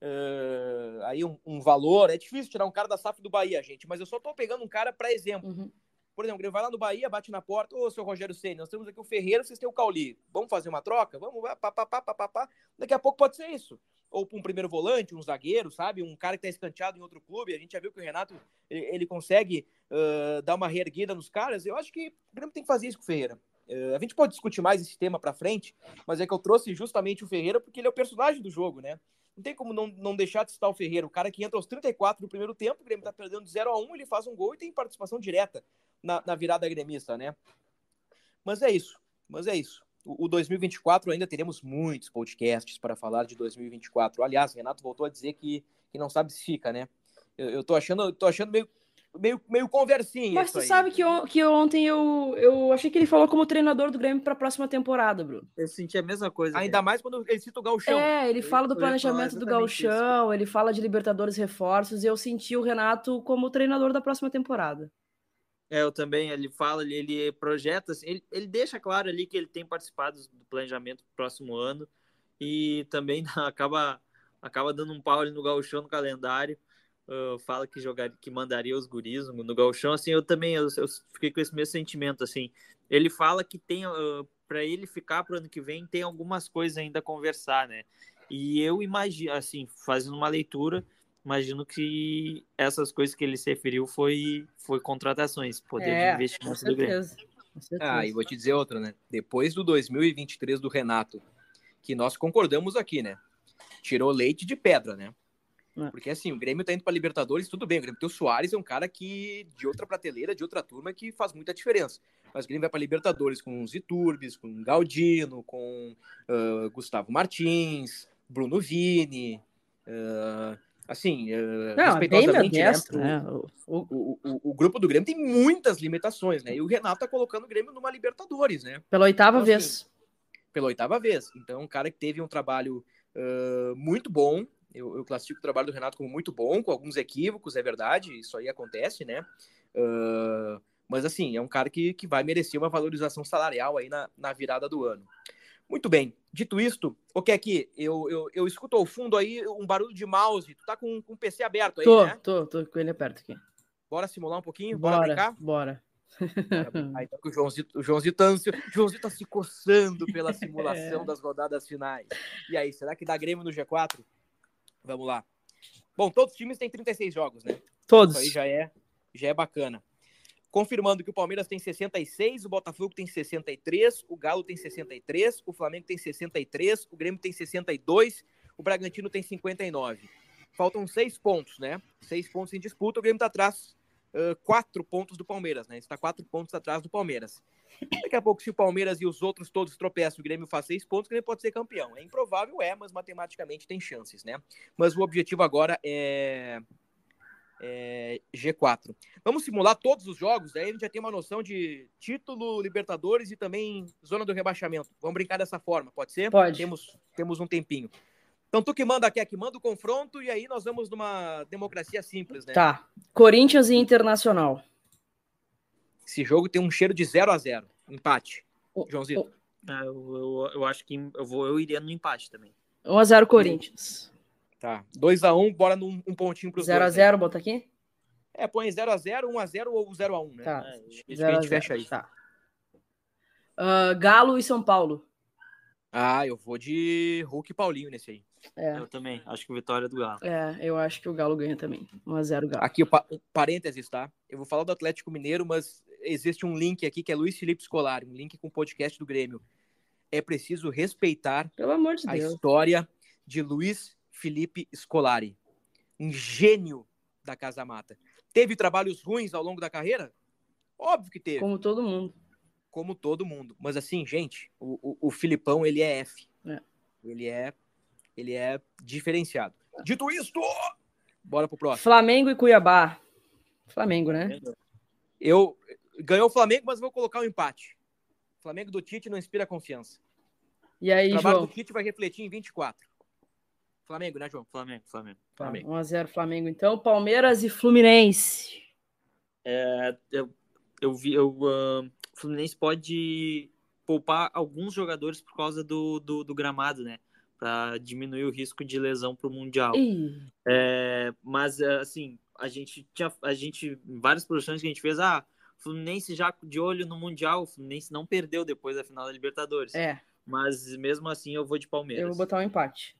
uh, aí um, um, valor. É difícil tirar um cara da SAF do Bahia, gente, mas eu só tô pegando um cara para exemplo. Uhum. Por exemplo, ele vai lá no Bahia, bate na porta, ô, seu Rogério Senna, nós temos aqui o Ferreira, vocês têm o Cauli. Vamos fazer uma troca? Vamos, pá, pá, pá, pá, pá, pá. Daqui a pouco pode ser isso ou para um primeiro volante, um zagueiro, sabe? Um cara que está escanteado em outro clube. A gente já viu que o Renato ele, consegue uh, dar uma reerguida nos caras. Eu acho que o Grêmio tem que fazer isso com o Ferreira. Uh, a gente pode discutir mais esse tema para frente, mas é que eu trouxe justamente o Ferreira porque ele é o personagem do jogo, né? Não tem como não, não deixar de citar o Ferreira, o cara que entra aos 34 do primeiro tempo, o Grêmio tá perdendo de 0 a 1 ele faz um gol e tem participação direta na, na virada gremista, né? Mas é isso, mas é isso. O, o 2024 ainda teremos muitos podcasts para falar de 2024. Aliás, Renato voltou a dizer que, que não sabe se fica, né? Eu, eu tô achando, tô achando meio meio, meio conversinha. Mas tu sabe que, on, que ontem eu, eu achei que ele falou como treinador do Grêmio para a próxima temporada, Bruno. Eu senti a mesma coisa. Ainda mais quando ele cita o Galchão. É, ele fala do planejamento do Galchão, ele fala de Libertadores reforços, e eu senti o Renato como treinador da próxima temporada. É, eu também, ele fala, ele, ele projeta, assim, ele, ele deixa claro ali que ele tem participado do planejamento do próximo ano e também acaba, acaba dando um pau ali no gauchão no calendário uh, fala que jogaria, que mandaria os guris no, galchão, assim, eu também eu, eu, fiquei com esse mesmo sentimento, assim. Ele fala que tem, uh, para ele ficar para o ano que vem, tem algumas coisas ainda a conversar, né? E eu imagino, assim, fazendo uma leitura, imagino que essas coisas que ele se referiu foi, foi contratações, poder é, de investimento do Grêmio. Ah, e vou te dizer outra, né? Depois do 2023 do Renato, que nós concordamos aqui, né? Tirou leite de pedra, né? É. Porque assim, o Grêmio tá indo pra Libertadores, tudo bem. O Grêmio tem o Soares, é um cara que de outra prateleira, de outra turma, que faz muita diferença. Mas o Grêmio vai pra Libertadores com os Iturbis, com Galdino, com uh, Gustavo Martins, Bruno Vini. Uh, assim, uh, Não, respeitosamente, né, né? O, o, o, o, grupo do Grêmio tem muitas limitações, né? E o Renato tá colocando o Grêmio numa Libertadores, né? Pela oitava então, vez. Assim, pela oitava vez. Então, um cara que teve um trabalho uh, muito bom, eu, eu, classifico o trabalho do Renato como muito bom, com alguns equívocos, é verdade, isso aí acontece, né? Uh, mas assim, é um cara que, que vai merecer uma valorização salarial aí na, na virada do ano. Muito bem, dito isto, o que aqui? Eu, eu, eu escuto ao fundo aí um barulho de mouse. Tu tá com, com o PC aberto aí, tô, né? Tô, tô com ele aberto aqui. Bora simular um pouquinho? Bora, bora brincar? Bora. Aí, então, o Joãozito, o Joãozito, tá, o Joãozito tá se coçando pela simulação é. das rodadas finais. E aí, será que dá Grêmio no G4? Vamos lá. Bom, todos os times têm 36 jogos, né? Todos. Isso aí já é, já é bacana. Confirmando que o Palmeiras tem 66, o Botafogo tem 63, o Galo tem 63, o Flamengo tem 63, o Grêmio tem 62, o Bragantino tem 59. Faltam seis pontos, né? Seis pontos em disputa, o Grêmio está atrás uh, quatro pontos do Palmeiras, né? Está quatro pontos atrás do Palmeiras. Daqui a pouco, se o Palmeiras e os outros todos tropeçam, o Grêmio faz seis pontos, o Grêmio pode ser campeão. É improvável, é, mas matematicamente tem chances, né? Mas o objetivo agora é, é G4. Vamos simular todos os jogos, daí a gente já tem uma noção de título, Libertadores e também zona do rebaixamento. Vamos brincar dessa forma, pode ser? Pode. Temos, temos um tempinho. Então tu que manda, quer que manda o confronto e aí nós vamos numa democracia simples, né? Tá. Corinthians e Internacional. Esse jogo tem um cheiro de 0 a 0 Empate. Oh, Joãozito. Oh. É, eu, eu, eu, acho que eu, vou, eu iria no empate também. 1x0 Corinthians. Tá. 2x1, bora num um pontinho pros 0 dois. 0x0, bota aqui? É, põe 0x0, 1x0 ou 0x1, né? Tá. É, isso que a gente fecha aí. Tá. Uh, Galo e São Paulo. Ah, eu vou de Hulk e Paulinho nesse aí. É. Eu também. Acho que vitória é do Galo. É, eu acho que o Galo ganha também. 1x0 Galo. Aqui o pa parênteses, tá? Eu vou falar do Atlético Mineiro, mas existe um link aqui que é Luiz Felipe Scolari, um link com o podcast do Grêmio. É preciso respeitar Pelo amor de a Deus. história de Luiz Felipe Scolari. Um gênio da Casa Mata. Teve trabalhos ruins ao longo da carreira? Óbvio que teve. Como todo mundo. Como todo mundo. Mas assim, gente, o, o, o Filipão, ele é F. É. Ele é ele é diferenciado. Dito isto, bora pro próximo. Flamengo e Cuiabá. Flamengo, né? Eu ganhou o Flamengo, mas vou colocar um empate. O Flamengo do Tite não inspira confiança. E aí, o trabalho João? do Tite vai refletir em 24. Flamengo, né, João? Flamengo, Flamengo. Tá, Flamengo. 1x0 Flamengo, então. Palmeiras e Fluminense. É, eu, eu vi. O uh, Fluminense pode poupar alguns jogadores por causa do, do, do gramado, né? para diminuir o risco de lesão para o mundial. É, mas assim, a gente tinha, a gente várias produções que a gente fez, ah, Fluminense já de olho no mundial, o Fluminense não perdeu depois da final da Libertadores. É. Mas mesmo assim eu vou de Palmeiras. Eu vou botar um empate.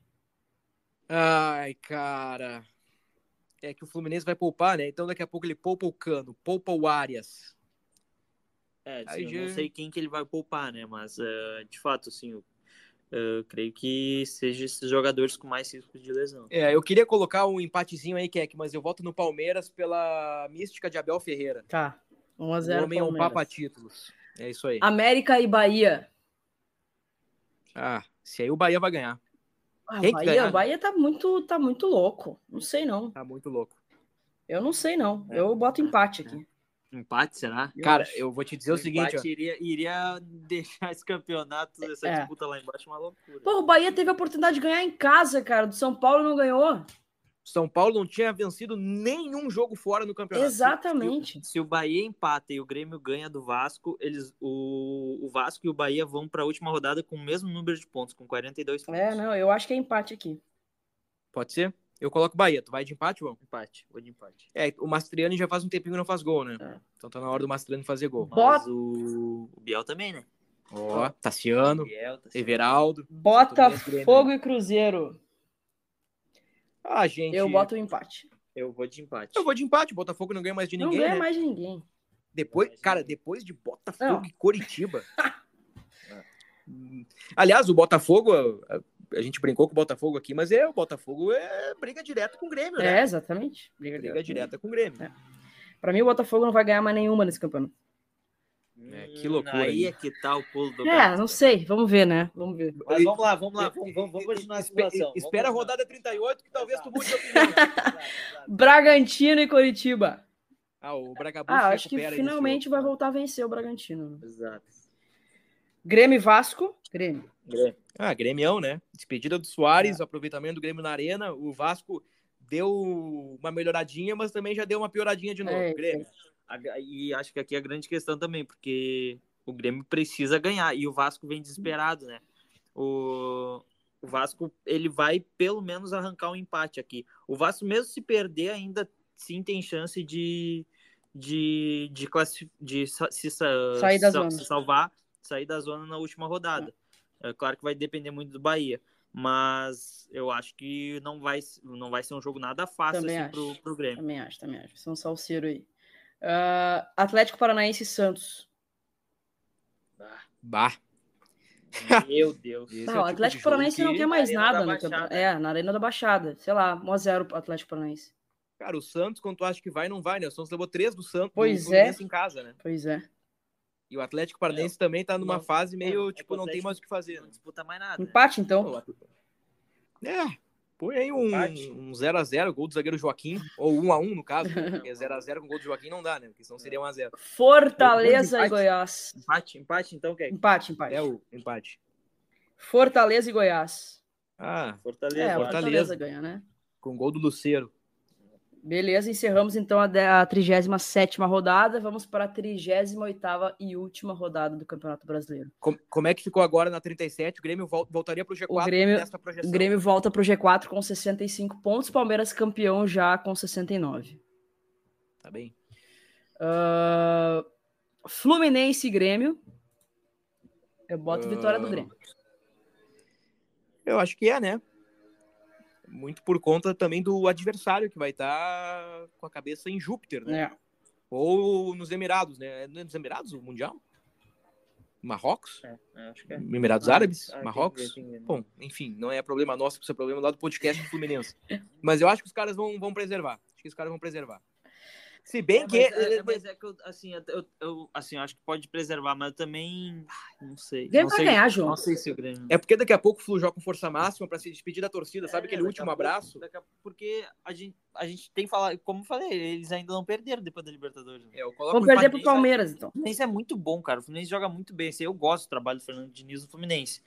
Ai, cara. É que o Fluminense vai poupar, né? Então daqui a pouco ele poupa o Cano, poupa o Arias. É, assim, eu não já- sei quem que ele vai poupar, né? Mas, eh, de fato, assim, eu, eu creio que seja esses jogadores com mais risco de lesão. É, eu queria colocar um empatezinho aí, Keck, mas eu voto no Palmeiras pela mística de Abel Ferreira. Tá. 1 a O 0 homem é um papa títulos. É isso aí. América e Bahia. Ah, se aí o Bahia vai ganhar. Ah, Quem que Bahia? Bahia tá muito, tá muito louco. Não sei não. Tá muito louco. Eu não sei não. Eu boto empate aqui. Empate, será? Cara, acho. eu vou te dizer o, seguinte, ó. iria, iria deixar esse campeonato, essa É. disputa lá embaixo uma loucura. Pô, o Bahia teve a oportunidade de ganhar em casa, cara. Do São Paulo não ganhou. São Paulo não tinha vencido nenhum jogo fora no campeonato. Exatamente. Se o Bahia empata e o Grêmio ganha do Vasco, eles, o, o Vasco e o Bahia vão para a última rodada com o mesmo número de pontos, com 42 pontos. É, não, eu acho que é empate aqui. Pode ser? Eu coloco Bahia. Tu vai de empate, João? Empate, vou de empate. É, o Mastriani já faz um tempinho que não faz gol, né? É. Então tá na hora do Mastriani fazer gol. Bota- Mas o, o Biel também, né? Ó, Tassiano, Biel, tá Everaldo. Botafogo e Cruzeiro. Ah, gente. Eu boto o empate. Eu vou de empate. Eu vou de empate. Botafogo não ganha mais de Não ninguém, ganha né? mais de ninguém. Depois, cara, depois de Botafogo Não. e Coritiba. Hum, Aliás, o Botafogo, a, gente brincou com o Botafogo aqui, mas é o Botafogo é briga direta com o Grêmio, É, né? exatamente. Briga Briga direta com o Grêmio. É. Pra mim, o Botafogo não vai ganhar mais nenhuma nesse campeonato. É, que loucura Aí aí. é que tá o pulo do É, gato. não sei. Vamos ver, né? Vamos ver. Mas vamos lá, vamos lá. Vamos, vamos, vamos continuar a. Vamos Espera a rodada 38, que talvez tu mude de opinião. Bragantino e Coritiba. Ah, o Bragabus Ah, acho que finalmente vai jogo. voltar a vencer o Bragantino. Exato. Grêmio e Vasco. Grêmio. Ah, Grêmio, né? Despedida do Soares, aproveitamento do Grêmio na arena. O Vasco deu uma melhoradinha, mas também já deu uma pioradinha de novo. É, Grêmio. E acho que aqui é a grande questão também, porque o Grêmio precisa ganhar e o Vasco vem desesperado, né? O, o Vasco ele vai pelo menos arrancar um empate aqui. O Vasco mesmo se perder ainda sim tem chance de de de, classi- de se, sa- Sair da zona. se salvar, sair da zona na última rodada. É claro que vai depender muito do Bahia, mas eu acho que não vai não vai ser um jogo nada fácil Também assim, acho. pro, pro Grêmio. Também acho, também acho. São salseiro aí. Ah, Atlético Paranaense e Santos. Bah. Meu Deus. Não, é o tipo Atlético Paranaense não que- quer mais nada. É, na Arena da Baixada. Sei lá, 1x0 pro Atlético Paranaense. Cara, o Santos, quando tu acha que vai, não vai, né? O Santos levou três do Santos Pois é. em casa, né? Pois é. E o Atlético Paranaense também tá numa não- fase meio, é, tipo, é não tem mais o que fazer. Não disputa mais nada. né? Empate, então. É, põe aí um Empate. um 0x0, gol do zagueiro Joaquim, ou 1x1 no caso, né? porque 0x0 com gol do Joaquim não dá, né? Porque senão seria 1x0. Fortaleza e Empate. Goiás. Empate, empate então, quer? Empate, empate. É o empate. Fortaleza e Goiás. Ah, Fortaleza. É, Fortaleza. Fortaleza ganha, né? com gol do Luceiro. Beleza, encerramos então a, de- a 37 rodada. Vamos para a 38 e última rodada do Campeonato Brasileiro. Com- como é que ficou agora na 37? O Grêmio vol- voltaria pro G4 O Grêmio- nessa O projeção. Grêmio volta para o G4 com 65 pontos, Palmeiras campeão já com 69. Tá bem. Ah, Fluminense e Grêmio. Eu boto vitória do Ah, Grêmio. Eu acho que é, né? Muito por conta também do adversário que vai estar com a cabeça em Júpiter, né? É. Ou nos Emirados, né? É nos Emirados o Mundial? Marrocos? É, acho que é. Emirados Ah, Árabes? ah, Marrocos? Bom, enfim, não é problema nosso, isso é problema lá do podcast do Fluminense. Mas eu acho que os caras vão, vão preservar. Acho que os caras vão preservar. Se bem É, que. mas, é, é, mas é que eu, assim, eu, eu, assim, eu acho que pode preservar, mas eu também não sei. Grêmio não vai sei, ganhar, João. Não sei se o Grêmio. É porque daqui a pouco o Flu joga com força máxima pra se despedir da torcida, sabe É, aquele daqui último pouco- abraço? daqui a- porque a gente, a gente tem que falar, como eu falei, eles ainda não perderam depois da Libertadores. né? É, eu coloco Vamos o perder empate- pro Palmeiras, então. O Fluminense é muito bom, cara. O Fluminense joga muito bem. Eu gosto do trabalho do Fernando Diniz no Fluminense.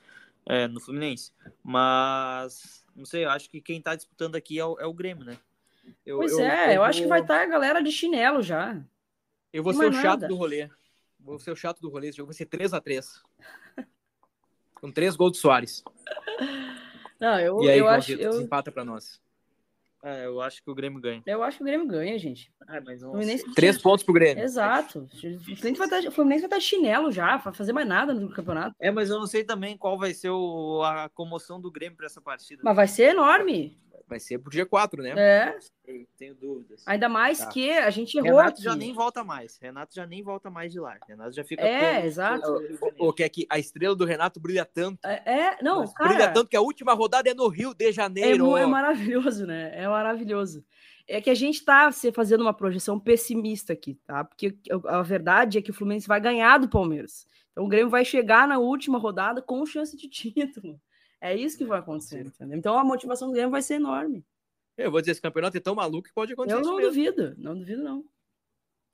É, no Fluminense. Mas, não sei, eu acho que quem tá disputando aqui é o, é o Grêmio, né? Eu, Pois é, eu, acho que vou- vai estar a galera de chinelo já. Eu vou Não ser o chato nada. do rolê. Vou ser o chato do rolê. Esse jogo vai ser 3x3. Com três gols do Soares. Não, eu, e aí, eu, acho, Valdir, eu, desempata pra nós. É, eu acho que o Grêmio ganha. eu acho que o Grêmio ganha, gente. Ah, mas não O Fluminense Três pontos pro Grêmio. Exato. O Fluminense vai estar, o Fluminense vai estar de chinelo já, vai fazer mais nada no campeonato. É, mas eu não sei também qual vai ser o, a comoção do Grêmio pra essa partida. Mas vai ser enorme. Vai ser pro G4, né? É, Tenho dúvidas. ainda mais Tá. que a gente errou Renato aqui. já nem volta mais. Renato já nem volta mais de lá. Renato já fica É, todo- exato. Janeiro. Ou que é que a estrela do Renato brilha tanto. É, é, não, cara, brilha tanto que a última rodada é no Rio de é, Janeiro. mu- é maravilhoso, né? É maravilhoso. É que a gente tá se fazendo uma projeção pessimista aqui, tá? Porque a verdade é que o Fluminense vai ganhar do Palmeiras. Então o Grêmio vai chegar na última rodada com chance de título. É isso que vai acontecer, entendeu? Então a motivação do Grêmio vai ser enorme. Eu vou dizer, esse campeonato é tão maluco que pode acontecer Eu isso não duvido, não duvido, não.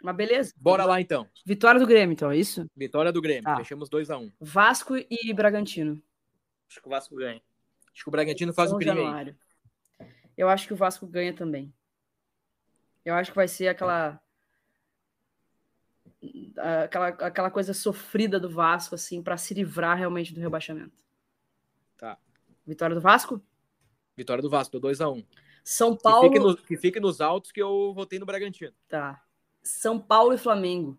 Mas beleza. Bora lá então. Vitória do Grêmio, então, é isso? Vitória do Grêmio. Tá. Fechamos 2x1. Vasco e Bragantino. Acho que o Vasco ganha. Acho que o Bragantino faz São o crime aí. Eu acho que o Vasco ganha também. Eu acho que vai ser aquela aquela, aquela coisa sofrida do Vasco assim para se livrar realmente do rebaixamento. Tá. Vitória do Vasco? Vitória do Vasco, 2x1. São Que, Paulo, fique no- que fique nos altos que eu votei no Bragantino. tá. São Paulo e Flamengo.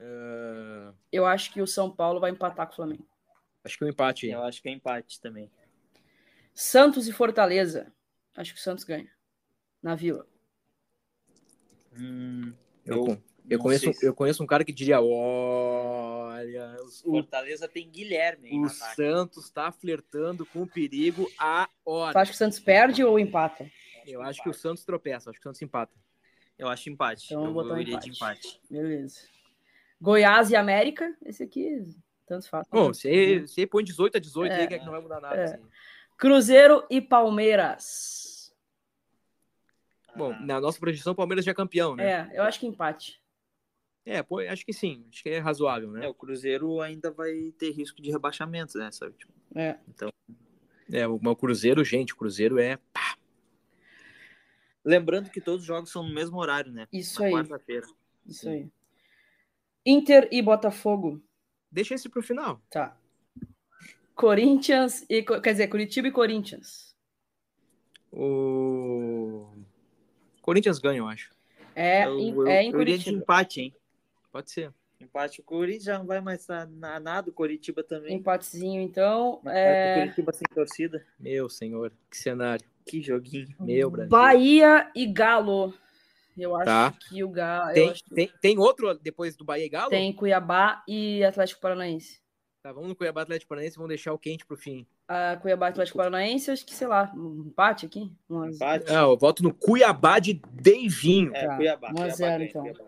Ah, Eu acho que o São Paulo vai empatar com o Flamengo. acho que o empate. Eu acho que é empate também. Santos e Fortaleza. Acho que o Santos ganha. Na Vila. Hum, Eu, eu, conheço, se- eu conheço um cara que diria: olha, o, Fortaleza tem Guilherme. aí o ataque. Santos tá flertando com o perigo a Tu hora. acha que o Santos perde ou empata? Eu acho que o Santos tropeça, acho que o Santos empata. Eu acho empate. Então eu vou botar um iria de empate. empate. Beleza. Goiás e América. Esse aqui, tanto faz. Bom, você, você põe 18 a 18 É, aí, que é que não vai mudar nada. é. assim. Cruzeiro e Palmeiras. Bom, Ah, na nossa projeção, o Palmeiras já é campeão, né? É, eu acho que empate. É, pô, acho que sim. Acho que é razoável, né? é, o Cruzeiro ainda vai ter risco de rebaixamento, né? Sabe? Tipo, É. É, o, o Cruzeiro, gente, o Cruzeiro é. Lembrando que todos os jogos são no mesmo horário, né? Isso Na aí. Quarta-feira. Isso aí. Inter e Botafogo. Deixa esse pro final. Tá. Corinthians e. Quer dizer, Curitiba e Corinthians. O. Corinthians ganha, eu acho. É, eu, em, eu, é em eu iria de Curitiba. empate, hein? Pode ser. Empate. O Corinthians já não vai mais na nada, o Coritiba também. Empatezinho, então. É... pro Curitiba sem torcida. Meu senhor, que cenário. Que joguinho. Meu Brasil. Bahia e Galo. Eu acho Tá. que o Galo. Tem, que tem, tem outro depois do Bahia e Galo? tem Cuiabá e Atlético Paranaense. Tá, vamos no Cuiabá Atlético Paranaense e vamos deixar o quente pro fim. A Cuiabá Atlético Paranaense, acho que, sei lá, um empate aqui. Umas- Empate. Ah, eu voto no Cuiabá de Deivinho. É, Tá, Cuiabá. 1 a Cuiabá 0 ganha, então. Cuiabá.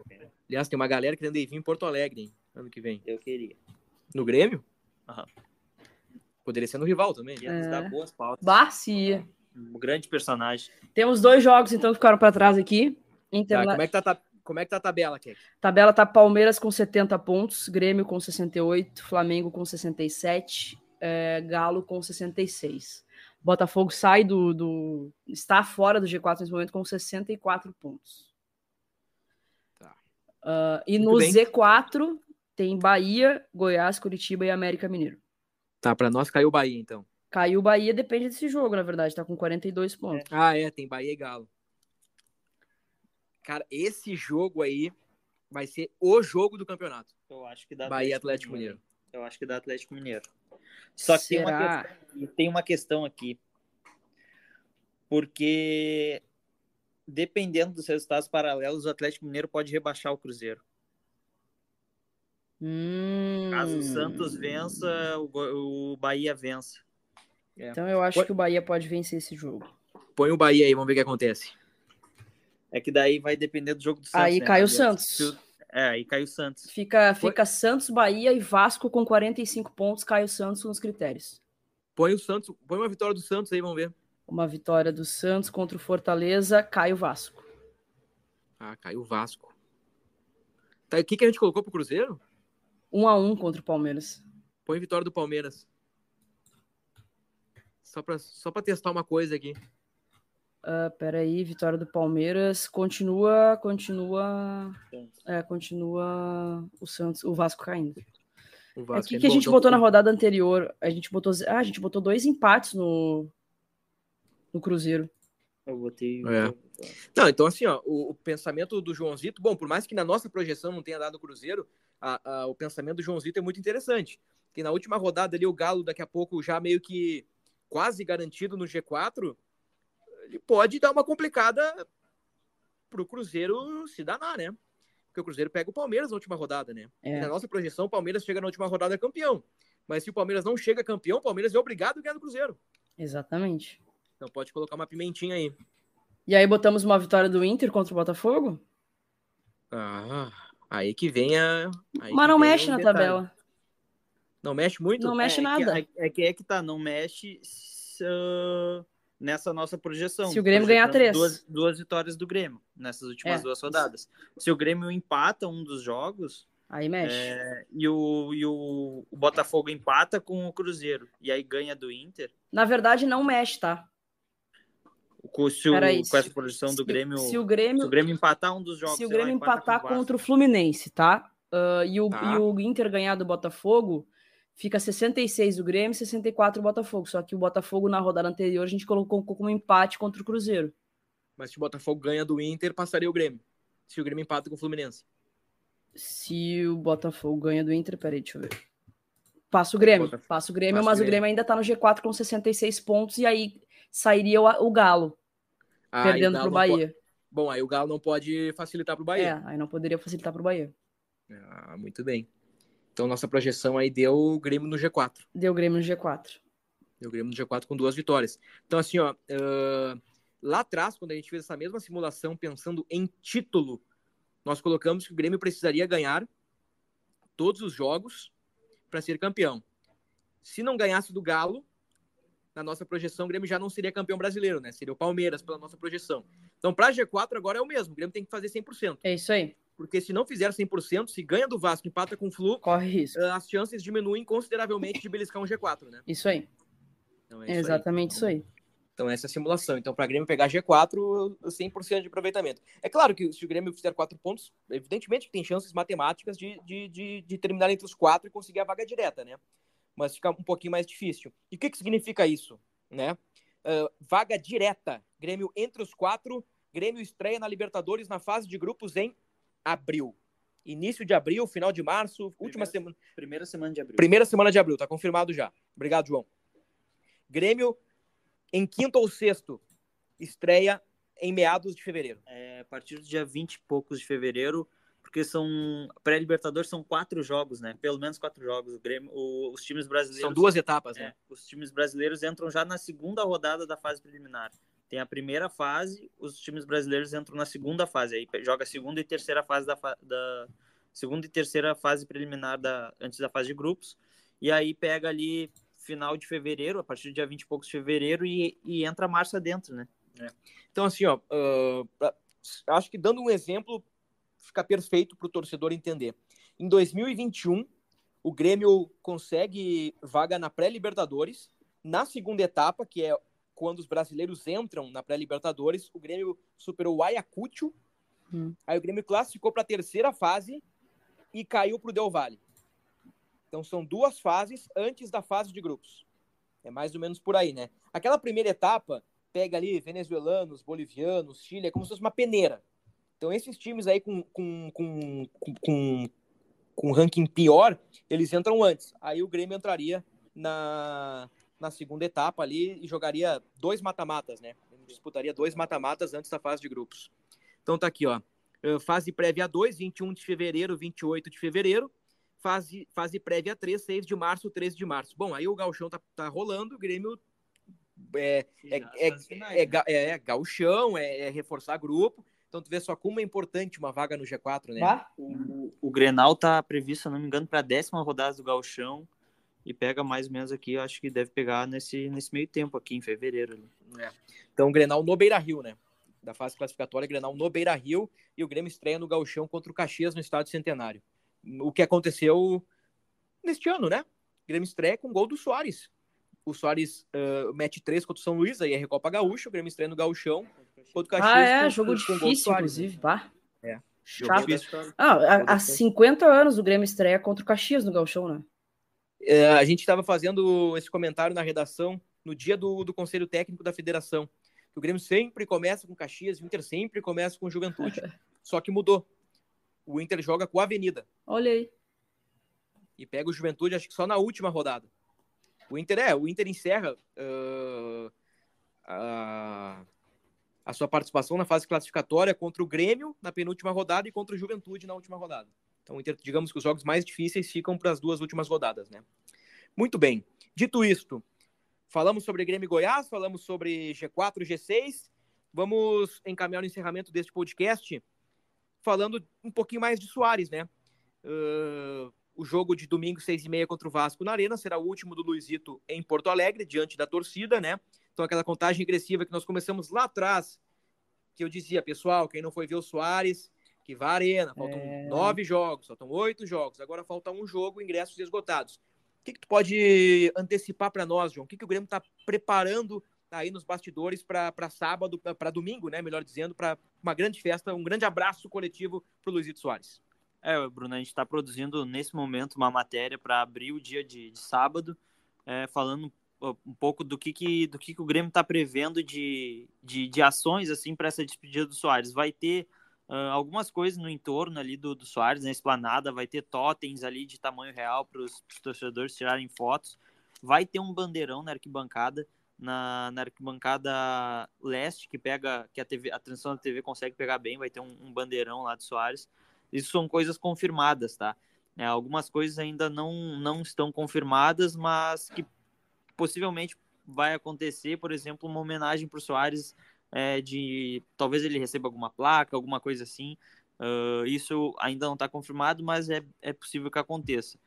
Aliás, tem uma galera querendo Deivinho em Porto Alegre, hein? Ano que vem. Eu queria. No Grêmio? Aham. Poderia ser no rival também. Ia nos É. dar boas pautas. Barcia. Um grande personagem. Temos dois jogos, então, que ficaram para trás aqui. Tá, Interna... como, é que tá, tá- como é que tá a tabela, Kek? Tabela tá Palmeiras com 70 pontos, Grêmio com 68, Flamengo com 67, é, Galo com 66. Botafogo sai do, do. está fora do G4 nesse momento com 64 pontos. Tá. Ah, e Muito no bem. Z4 tem Bahia, Goiás, Curitiba e América Mineiro. Tá, pra nós caiu o Bahia, então. Caiu o Bahia, depende desse jogo, na verdade, tá com 42 pontos. Ah, é, tem Bahia e Galo. Cara, esse jogo aí vai ser o jogo do campeonato. Eu acho que dá Bahia e Atlético Mineiro. Eu acho que dá Atlético Mineiro. Só que tem uma, questão, tem uma questão aqui. Porque dependendo dos resultados paralelos, o Atlético Mineiro pode rebaixar o Cruzeiro. Hum, Caso o Santos vença, o, Bahia vença. Então eu acho que o Bahia pode vencer esse jogo. Põe o Bahia aí, vamos ver o que acontece. É que daí vai depender do jogo do Santos. Aí né? cai o Santos. É, aí cai o Santos. Fica, fica Santos, Bahia e Vasco com 45 pontos. Cai o Santos nos critérios. Põe o Santos, põe uma vitória do Santos aí, vamos ver. Uma vitória do Santos contra o Fortaleza, cai o Vasco. Ah, caiu o Vasco. Tá, o que, que a gente colocou pro Cruzeiro? 1 a 1 contra o Palmeiras. Põe vitória do Palmeiras. Só pra, só pra testar uma coisa aqui. Ah, peraí, vitória do Palmeiras. Continua, continua. É, continua o Santos, o Vasco caindo. O O Vasco. que, Ele que a gente botou pro- na rodada anterior? A gente botou, ah, a gente botou dois empates no, no Cruzeiro. Eu botei. É. Não, então assim, ó, o, o pensamento do Joãozito, bom, por mais que na nossa projeção não tenha dado o Cruzeiro, a- a- o pensamento do Joãozito é muito interessante. Que na última rodada ali o Galo, daqui a pouco, já meio que quase garantido no G4, ele pode dar uma complicada pro Cruzeiro se danar, né? Porque o Cruzeiro pega o Palmeiras na última rodada, né? É. Na nossa projeção, o Palmeiras chega na última rodada campeão. Mas se o Palmeiras não chega campeão, o Palmeiras é obrigado a ganhar do Cruzeiro. Exatamente. Então pode colocar uma pimentinha aí. E aí botamos uma vitória do Inter contra o Botafogo? Ah, aí que vem a. aí Mas não mexe na detalhe. tabela. Não mexe muito? Não mexe é, nada. Que, é que é que tá, não mexe ah, nessa nossa projeção. Se o Grêmio ganhar três. Duas, duas vitórias do Grêmio nessas últimas É. duas rodadas. Se o Grêmio empata um dos jogos Aí mexe. é, e, o, e o, o Botafogo empata com o Cruzeiro e aí ganha do Inter, Na verdade, não mexe, tá? com, se o- Peraí, com essa se- projeção do Grêmio. Se o Se o Grêmio, Grêmio empatar um dos jogos, se o sei lá, Grêmio empata empatar contra o Fluminense, tá? Ah, e, o, Tá. e o Inter ganhar do Botafogo, fica 66 o Grêmio e 64 o Botafogo. Só que o Botafogo, na rodada anterior, a gente colocou como empate contra o Cruzeiro. Mas se o Botafogo ganha do Inter, passaria o Grêmio. Se o Grêmio empata com o Fluminense. Se o Botafogo ganha do Inter, peraí, deixa eu ver. Passa o Grêmio, Botafogo. passa o Grêmio, Passa mas o Grêmio. Grêmio ainda tá no G4 com 66 pontos e aí sairia o, o Galo, o perdendo Galo pro não pode- Bahia. Bom, aí o Galo não pode facilitar pro Bahia. É, aí não poderia facilitar pro Bahia. Ah, muito bem. Então nossa projeção aí deu o Grêmio no G4. Deu o Grêmio no G4. Deu o Grêmio no G4 com duas vitórias. Então, assim, ó, ah, lá atrás, quando a gente fez essa mesma simulação pensando em título, nós colocamos que o Grêmio precisaria ganhar todos os jogos para ser campeão. Se não ganhasse do Galo, na nossa projeção, o Grêmio já não seria campeão brasileiro, né? Seria o Palmeiras pela nossa projeção. Então, para G4 agora é o mesmo. O Grêmio tem que fazer 100%. É isso aí. Porque se não fizer 100%, se ganha do Vasco, empata com o Flu, Corre risco. ah, as chances diminuem consideravelmente de beliscar um G4, né? Isso aí. Então, é É isso aí. exatamente isso aí. Então, essa é a simulação. Então, para Grêmio pegar G4, 100% de aproveitamento. É claro que se o Grêmio fizer quatro pontos, evidentemente que tem chances matemáticas de, de, de, de terminar entre os quatro e conseguir a vaga direta, né? Mas fica um pouquinho mais difícil. E o que, que significa isso, né? Ah, vaga direta. Grêmio entre os quatro. Grêmio estreia na Libertadores na fase de grupos em abril. Início de abril, final de março, última Primeira- semana. Primeira semana de abril. Primeira semana de abril, tá confirmado já. Obrigado, João. Grêmio em quinto ou sexto estreia em meados de fevereiro. É, a partir do dia 20 e poucos de fevereiro, porque são pré-libertadores são quatro jogos, né? Pelo menos quatro jogos. O Grêmio, o- os times brasileiros São duas etapas, é, né? os times brasileiros entram já na segunda rodada da fase preliminar. Tem a primeira fase, os times brasileiros entram na segunda fase. Aí joga a segunda e terceira fase da, da segunda e terceira fase preliminar da antes da fase de grupos. E aí pega ali final de fevereiro, a partir do dia 20 e poucos de fevereiro e, e entra março adentro, né? Então, assim, ó, pra- acho que dando um exemplo, fica perfeito para o torcedor entender. Em 2021, o Grêmio consegue vaga na pré-Libertadores. Na segunda etapa, que é quando os brasileiros entram na pré-Libertadores, o Grêmio superou o Ayacucho. Hum. Aí o Grêmio classificou para a terceira fase e caiu para o Del Valle. Então são duas fases antes da fase de grupos. É mais ou menos por aí, né? Aquela primeira etapa pega ali venezuelanos, bolivianos, Chile, é como se fosse uma peneira. Então esses times aí com, com, com, com, com, com ranking pior, eles entram antes. Aí o Grêmio entraria na, na segunda etapa ali e jogaria dois mata-matas, né? Disputaria dois mata-matas antes da fase de grupos. Então tá aqui, ó. Fase prévia 2, 21 de fevereiro, 28 de fevereiro. Fase, fase prévia 3, 6 de março, 13 de março. Bom, aí o Galchão tá, tá rolando, o Grêmio é, é, é, é, ga- é, é gauchão, é, é reforçar grupo. Então tu vê só como é importante uma vaga no G4, né? Bah, O, o Grenal tá previsto, se eu não me engano, para a décima rodada do Gauchão e pega mais ou menos aqui, eu acho que deve pegar nesse, nesse meio tempo aqui, em fevereiro. ali. Então o Grenal no Beira-Rio, né? Da fase classificatória, Grenal no Beira-Rio e o Grêmio estreia no Gauchão contra o Caxias no Estádio Centenário. O que aconteceu neste ano, né? O Grêmio estreia com gol do Soares. O Soares uh, mete três contra o São Luís, aí é Recopa Gaúcha, o Grêmio estreia no Gauchão contra o Caxias. ah, é, com- jogo com difícil, Soares, né? inclusive. Bah. É, Chato. Ah, há, há Jogo 50 anos o Grêmio estreia contra o Caxias no Galchão, né? É, a gente estava fazendo esse comentário na redação no dia do, do Conselho Técnico da Federação. Que o Grêmio sempre começa com Caxias, o Inter sempre começa com Juventude. Só que mudou. O Inter joga com a Avenida Olha aí. e pega o Juventude, acho que só na última rodada. O Inter é, o Inter encerra ah, a, a sua participação na fase classificatória contra o Grêmio na penúltima rodada e contra o Juventude na última rodada. Então, digamos que os jogos mais difíceis ficam para as duas últimas rodadas, né? Muito bem. Dito isto, falamos sobre Grêmio e Goiás, falamos sobre G4, G6. Vamos encaminhar o encerramento deste podcast falando um pouquinho mais de Soares, né? Uh, o jogo de domingo, seis e meia contra o Vasco na Arena, será o último do Luizito em Porto Alegre, diante da torcida, né? Então, aquela contagem regressiva que nós começamos lá atrás, que eu dizia, pessoal, quem não foi ver o Soares, que vá à Arena, faltam é... nove jogos, faltam oito jogos, agora falta um jogo, ingressos esgotados. O que, que tu pode antecipar para nós, João? O que, que o Grêmio está preparando aí nos bastidores para sábado, para domingo, né? Melhor dizendo, para uma grande festa, um grande abraço coletivo para o Luizito Soares. É, Bruno, a gente está produzindo nesse momento uma matéria para abrir o dia de, de sábado, é, falando um pouco do que, que, do que, que o Grêmio está prevendo de, de, de, ações assim para essa despedida do Soares. Vai ter uh, algumas coisas no entorno ali do, do Soares, na esplanada, vai ter totens ali de tamanho real para os torcedores tirarem fotos. Vai ter um bandeirão na arquibancada na, na arquibancada leste, que pega, que a, TV, a transmissão da TV consegue pegar bem, vai ter um, um bandeirão lá de Soares. Isso são coisas confirmadas, tá? É, algumas coisas ainda não, não estão confirmadas, mas que possivelmente vai acontecer, por exemplo, uma homenagem para o Soares é, de talvez ele receba alguma placa, alguma coisa assim. Uh, isso ainda não está confirmado, mas é, é possível que aconteça.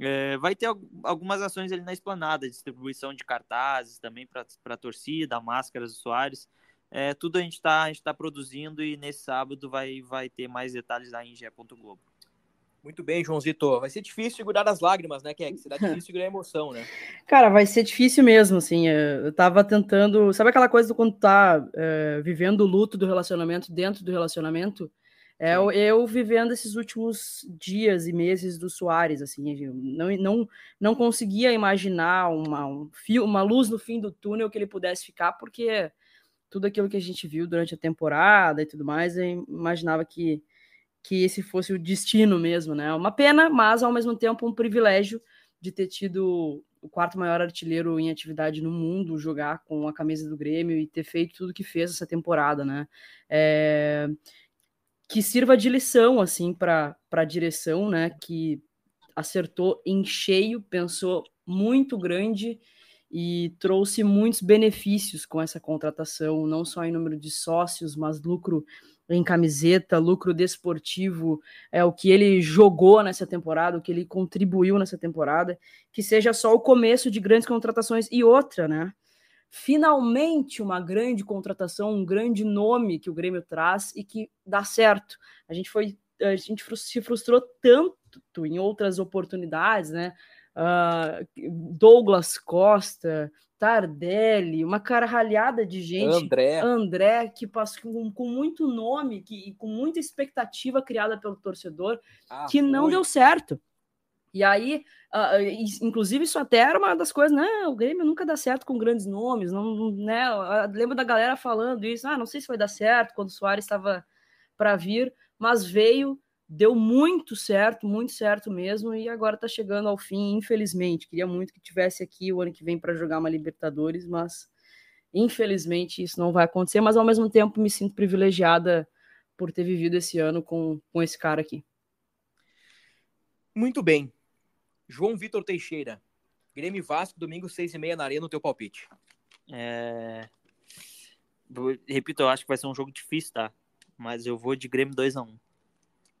É, vai ter algumas ações ali na esplanada, distribuição de cartazes também para a torcida, máscaras Soares. É, tudo a gente está tá produzindo e nesse sábado vai, vai ter mais detalhes lá em. Muito bem, Joãozito. Vai ser difícil segurar as lágrimas, né, Keck? Será difícil segurar a emoção, né? Cara, vai ser difícil mesmo, assim. Eu tava tentando. Sabe aquela coisa do quando tá é, vivendo o luto do relacionamento dentro do relacionamento? É eu, eu, vivendo esses últimos dias e meses do Soares, assim, não, não, não conseguia imaginar uma, um fio, uma luz no fim do túnel que ele pudesse ficar, porque tudo aquilo que a gente viu durante a temporada e tudo mais, eu imaginava que, que esse fosse o destino mesmo, né? Uma pena, mas ao mesmo tempo um privilégio de ter tido o quarto maior artilheiro em atividade no mundo jogar com a camisa do Grêmio e ter feito tudo que fez essa temporada, né? É que sirva de lição assim para a direção, né? Que acertou em cheio, pensou muito grande e trouxe muitos benefícios com essa contratação, não só em número de sócios, mas lucro em camiseta, lucro desportivo, é o que ele jogou nessa temporada, o que ele contribuiu nessa temporada, que seja só o começo de grandes contratações e outra, né? finalmente uma grande contratação, um grande nome que o Grêmio traz e que dá certo. A gente foi, a gente se frustrou tanto em outras oportunidades, né? Uh, Douglas Costa, Tardelli, uma caralhada de gente, André, André que passou com, com muito nome, que com muita expectativa criada pelo torcedor, ah, que foi. não deu certo. E aí, uh, inclusive, isso até era uma das coisas, né? O Grêmio nunca dá certo com grandes nomes, não, né? Eu lembro da galera falando isso, ah, não sei se vai dar certo quando o Soares estava para vir, mas veio, deu muito certo, muito certo mesmo, e agora está chegando ao fim, infelizmente. Queria muito que tivesse aqui o ano que vem para jogar uma Libertadores, mas infelizmente isso não vai acontecer, mas ao mesmo tempo me sinto privilegiada por ter vivido esse ano com, com esse cara aqui. Muito bem. João Vitor Teixeira. Grêmio Vasco, domingo, seis e meia na arena, no teu palpite. É... Repito, eu acho que vai ser um jogo difícil, tá? Mas eu vou de Grêmio 2x1.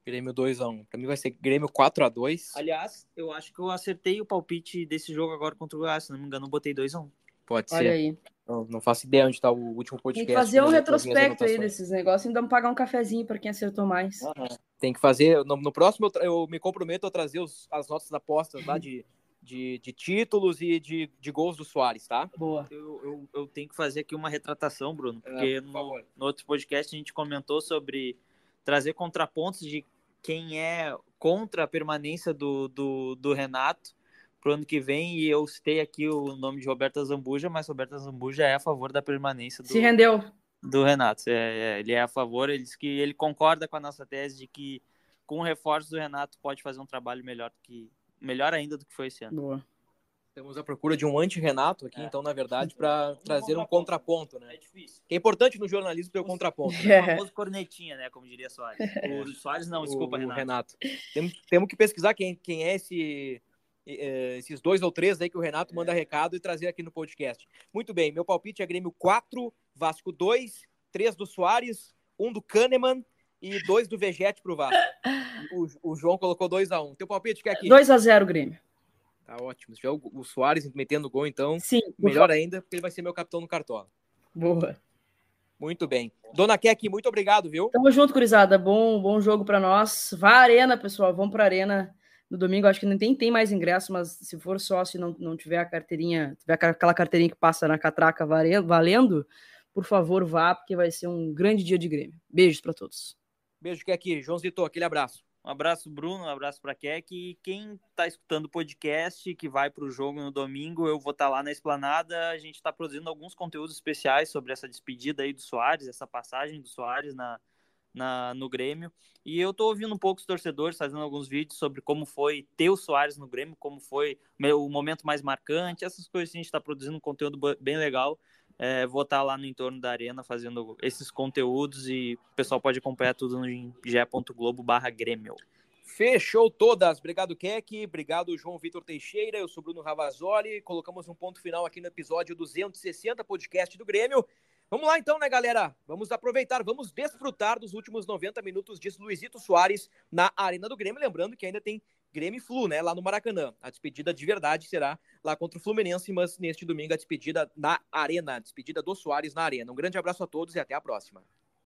Grêmio 2x1. Pra mim vai ser Grêmio 4x2. Aliás, eu acho que eu acertei o palpite desse jogo agora contra o Goiás. Se não me engano, eu botei 2x1. Pode Olha ser. aí. Não, não, faço ideia onde tá o último podcast. Tem que fazer um retrospecto aí desses negócios e ainda pagar um cafezinho para quem acertou mais. Uhum. Tem que fazer. No, no próximo eu, eu, me comprometo a trazer os, as notas apostas lá de, de, de, títulos e de, de gols do Soares, tá? Boa. Eu, eu, eu, tenho que fazer aqui uma retratação, Bruno, porque é, por no, no outro podcast a gente comentou sobre trazer contrapontos de quem é contra a permanência do, do, do Renato pro ano que vem e eu citei aqui o nome de Roberta Zambuja, mas Roberta Zambuja é a favor da permanência do, Se rendeu. do Renato. É, é, ele é a favor, ele diz que ele concorda com a nossa tese de que com o reforço do Renato pode fazer um trabalho melhor que melhor ainda do que foi esse ano. Boa. Estamos à procura de um anti-Renato aqui, É. então, na verdade, para trazer um contraponto, né? É difícil. Que é importante no jornalismo ter o contraponto. O É. famoso cornetinha, né? Como diria Soares. O Soares não, desculpa, o Renato. Temos, temos que pesquisar quem, quem é esse, eh, esses dois ou três aí que o Renato manda recado e trazer aqui no podcast. Muito bem, meu palpite é Grêmio 4, Vasco 2, 3 do Soares, 1 do Kahneman e 2 do Vegete pro Vasco. O, o João colocou 2 a 1 Teu palpite que é aqui? 2 a 0 Grêmio. Tá ótimo. Se tiver o, o Soares metendo gol, então, Sim, melhor ainda, porque ele vai ser meu capitão no Cartola. Boa. Muito bem. Dona Kek, muito obrigado, viu? Tamo junto, Curizada. Bom, bom jogo pra nós. Vá à arena, pessoal. Vamos pra arena no domingo. Acho que não tem, tem mais ingresso, mas se for sócio e não, não tiver a carteirinha, tiver aquela carteirinha que passa na catraca valendo, por favor, vá, porque vai ser um grande dia de Grêmio. Beijos pra todos. Beijo aqui. João Zito, aquele abraço. Um abraço, Bruno, um abraço para Keck. E quem está escutando o podcast, que vai para o jogo no domingo, eu vou estar lá na Esplanada. A gente está produzindo alguns conteúdos especiais sobre essa despedida aí do Soares, essa passagem do Soares na, na, no Grêmio. E eu estou ouvindo um pouco os torcedores fazendo alguns vídeos sobre como foi ter o Soares no Grêmio, como foi o momento mais marcante, essas coisas. A gente está produzindo um conteúdo bem legal. É, vou estar lá no entorno da arena fazendo esses conteúdos e o pessoal pode acompanhar tudo no ge.globo barra Grêmio. Fechou todas. Obrigado, Keck. Obrigado, João Vitor Teixeira. Eu sou Bruno Ravazoli. Colocamos um ponto final aqui no episódio 260 podcast do Grêmio. Vamos lá então, né, galera? Vamos aproveitar, vamos desfrutar dos últimos 90 minutos de Luizito Soares na Arena do Grêmio. Lembrando que ainda tem Grêmio e Flu, né, lá no Maracanã. A despedida de verdade será lá contra o Fluminense, mas neste domingo a despedida na Arena, a despedida do Soares na Arena. Um grande abraço a todos e até a próxima.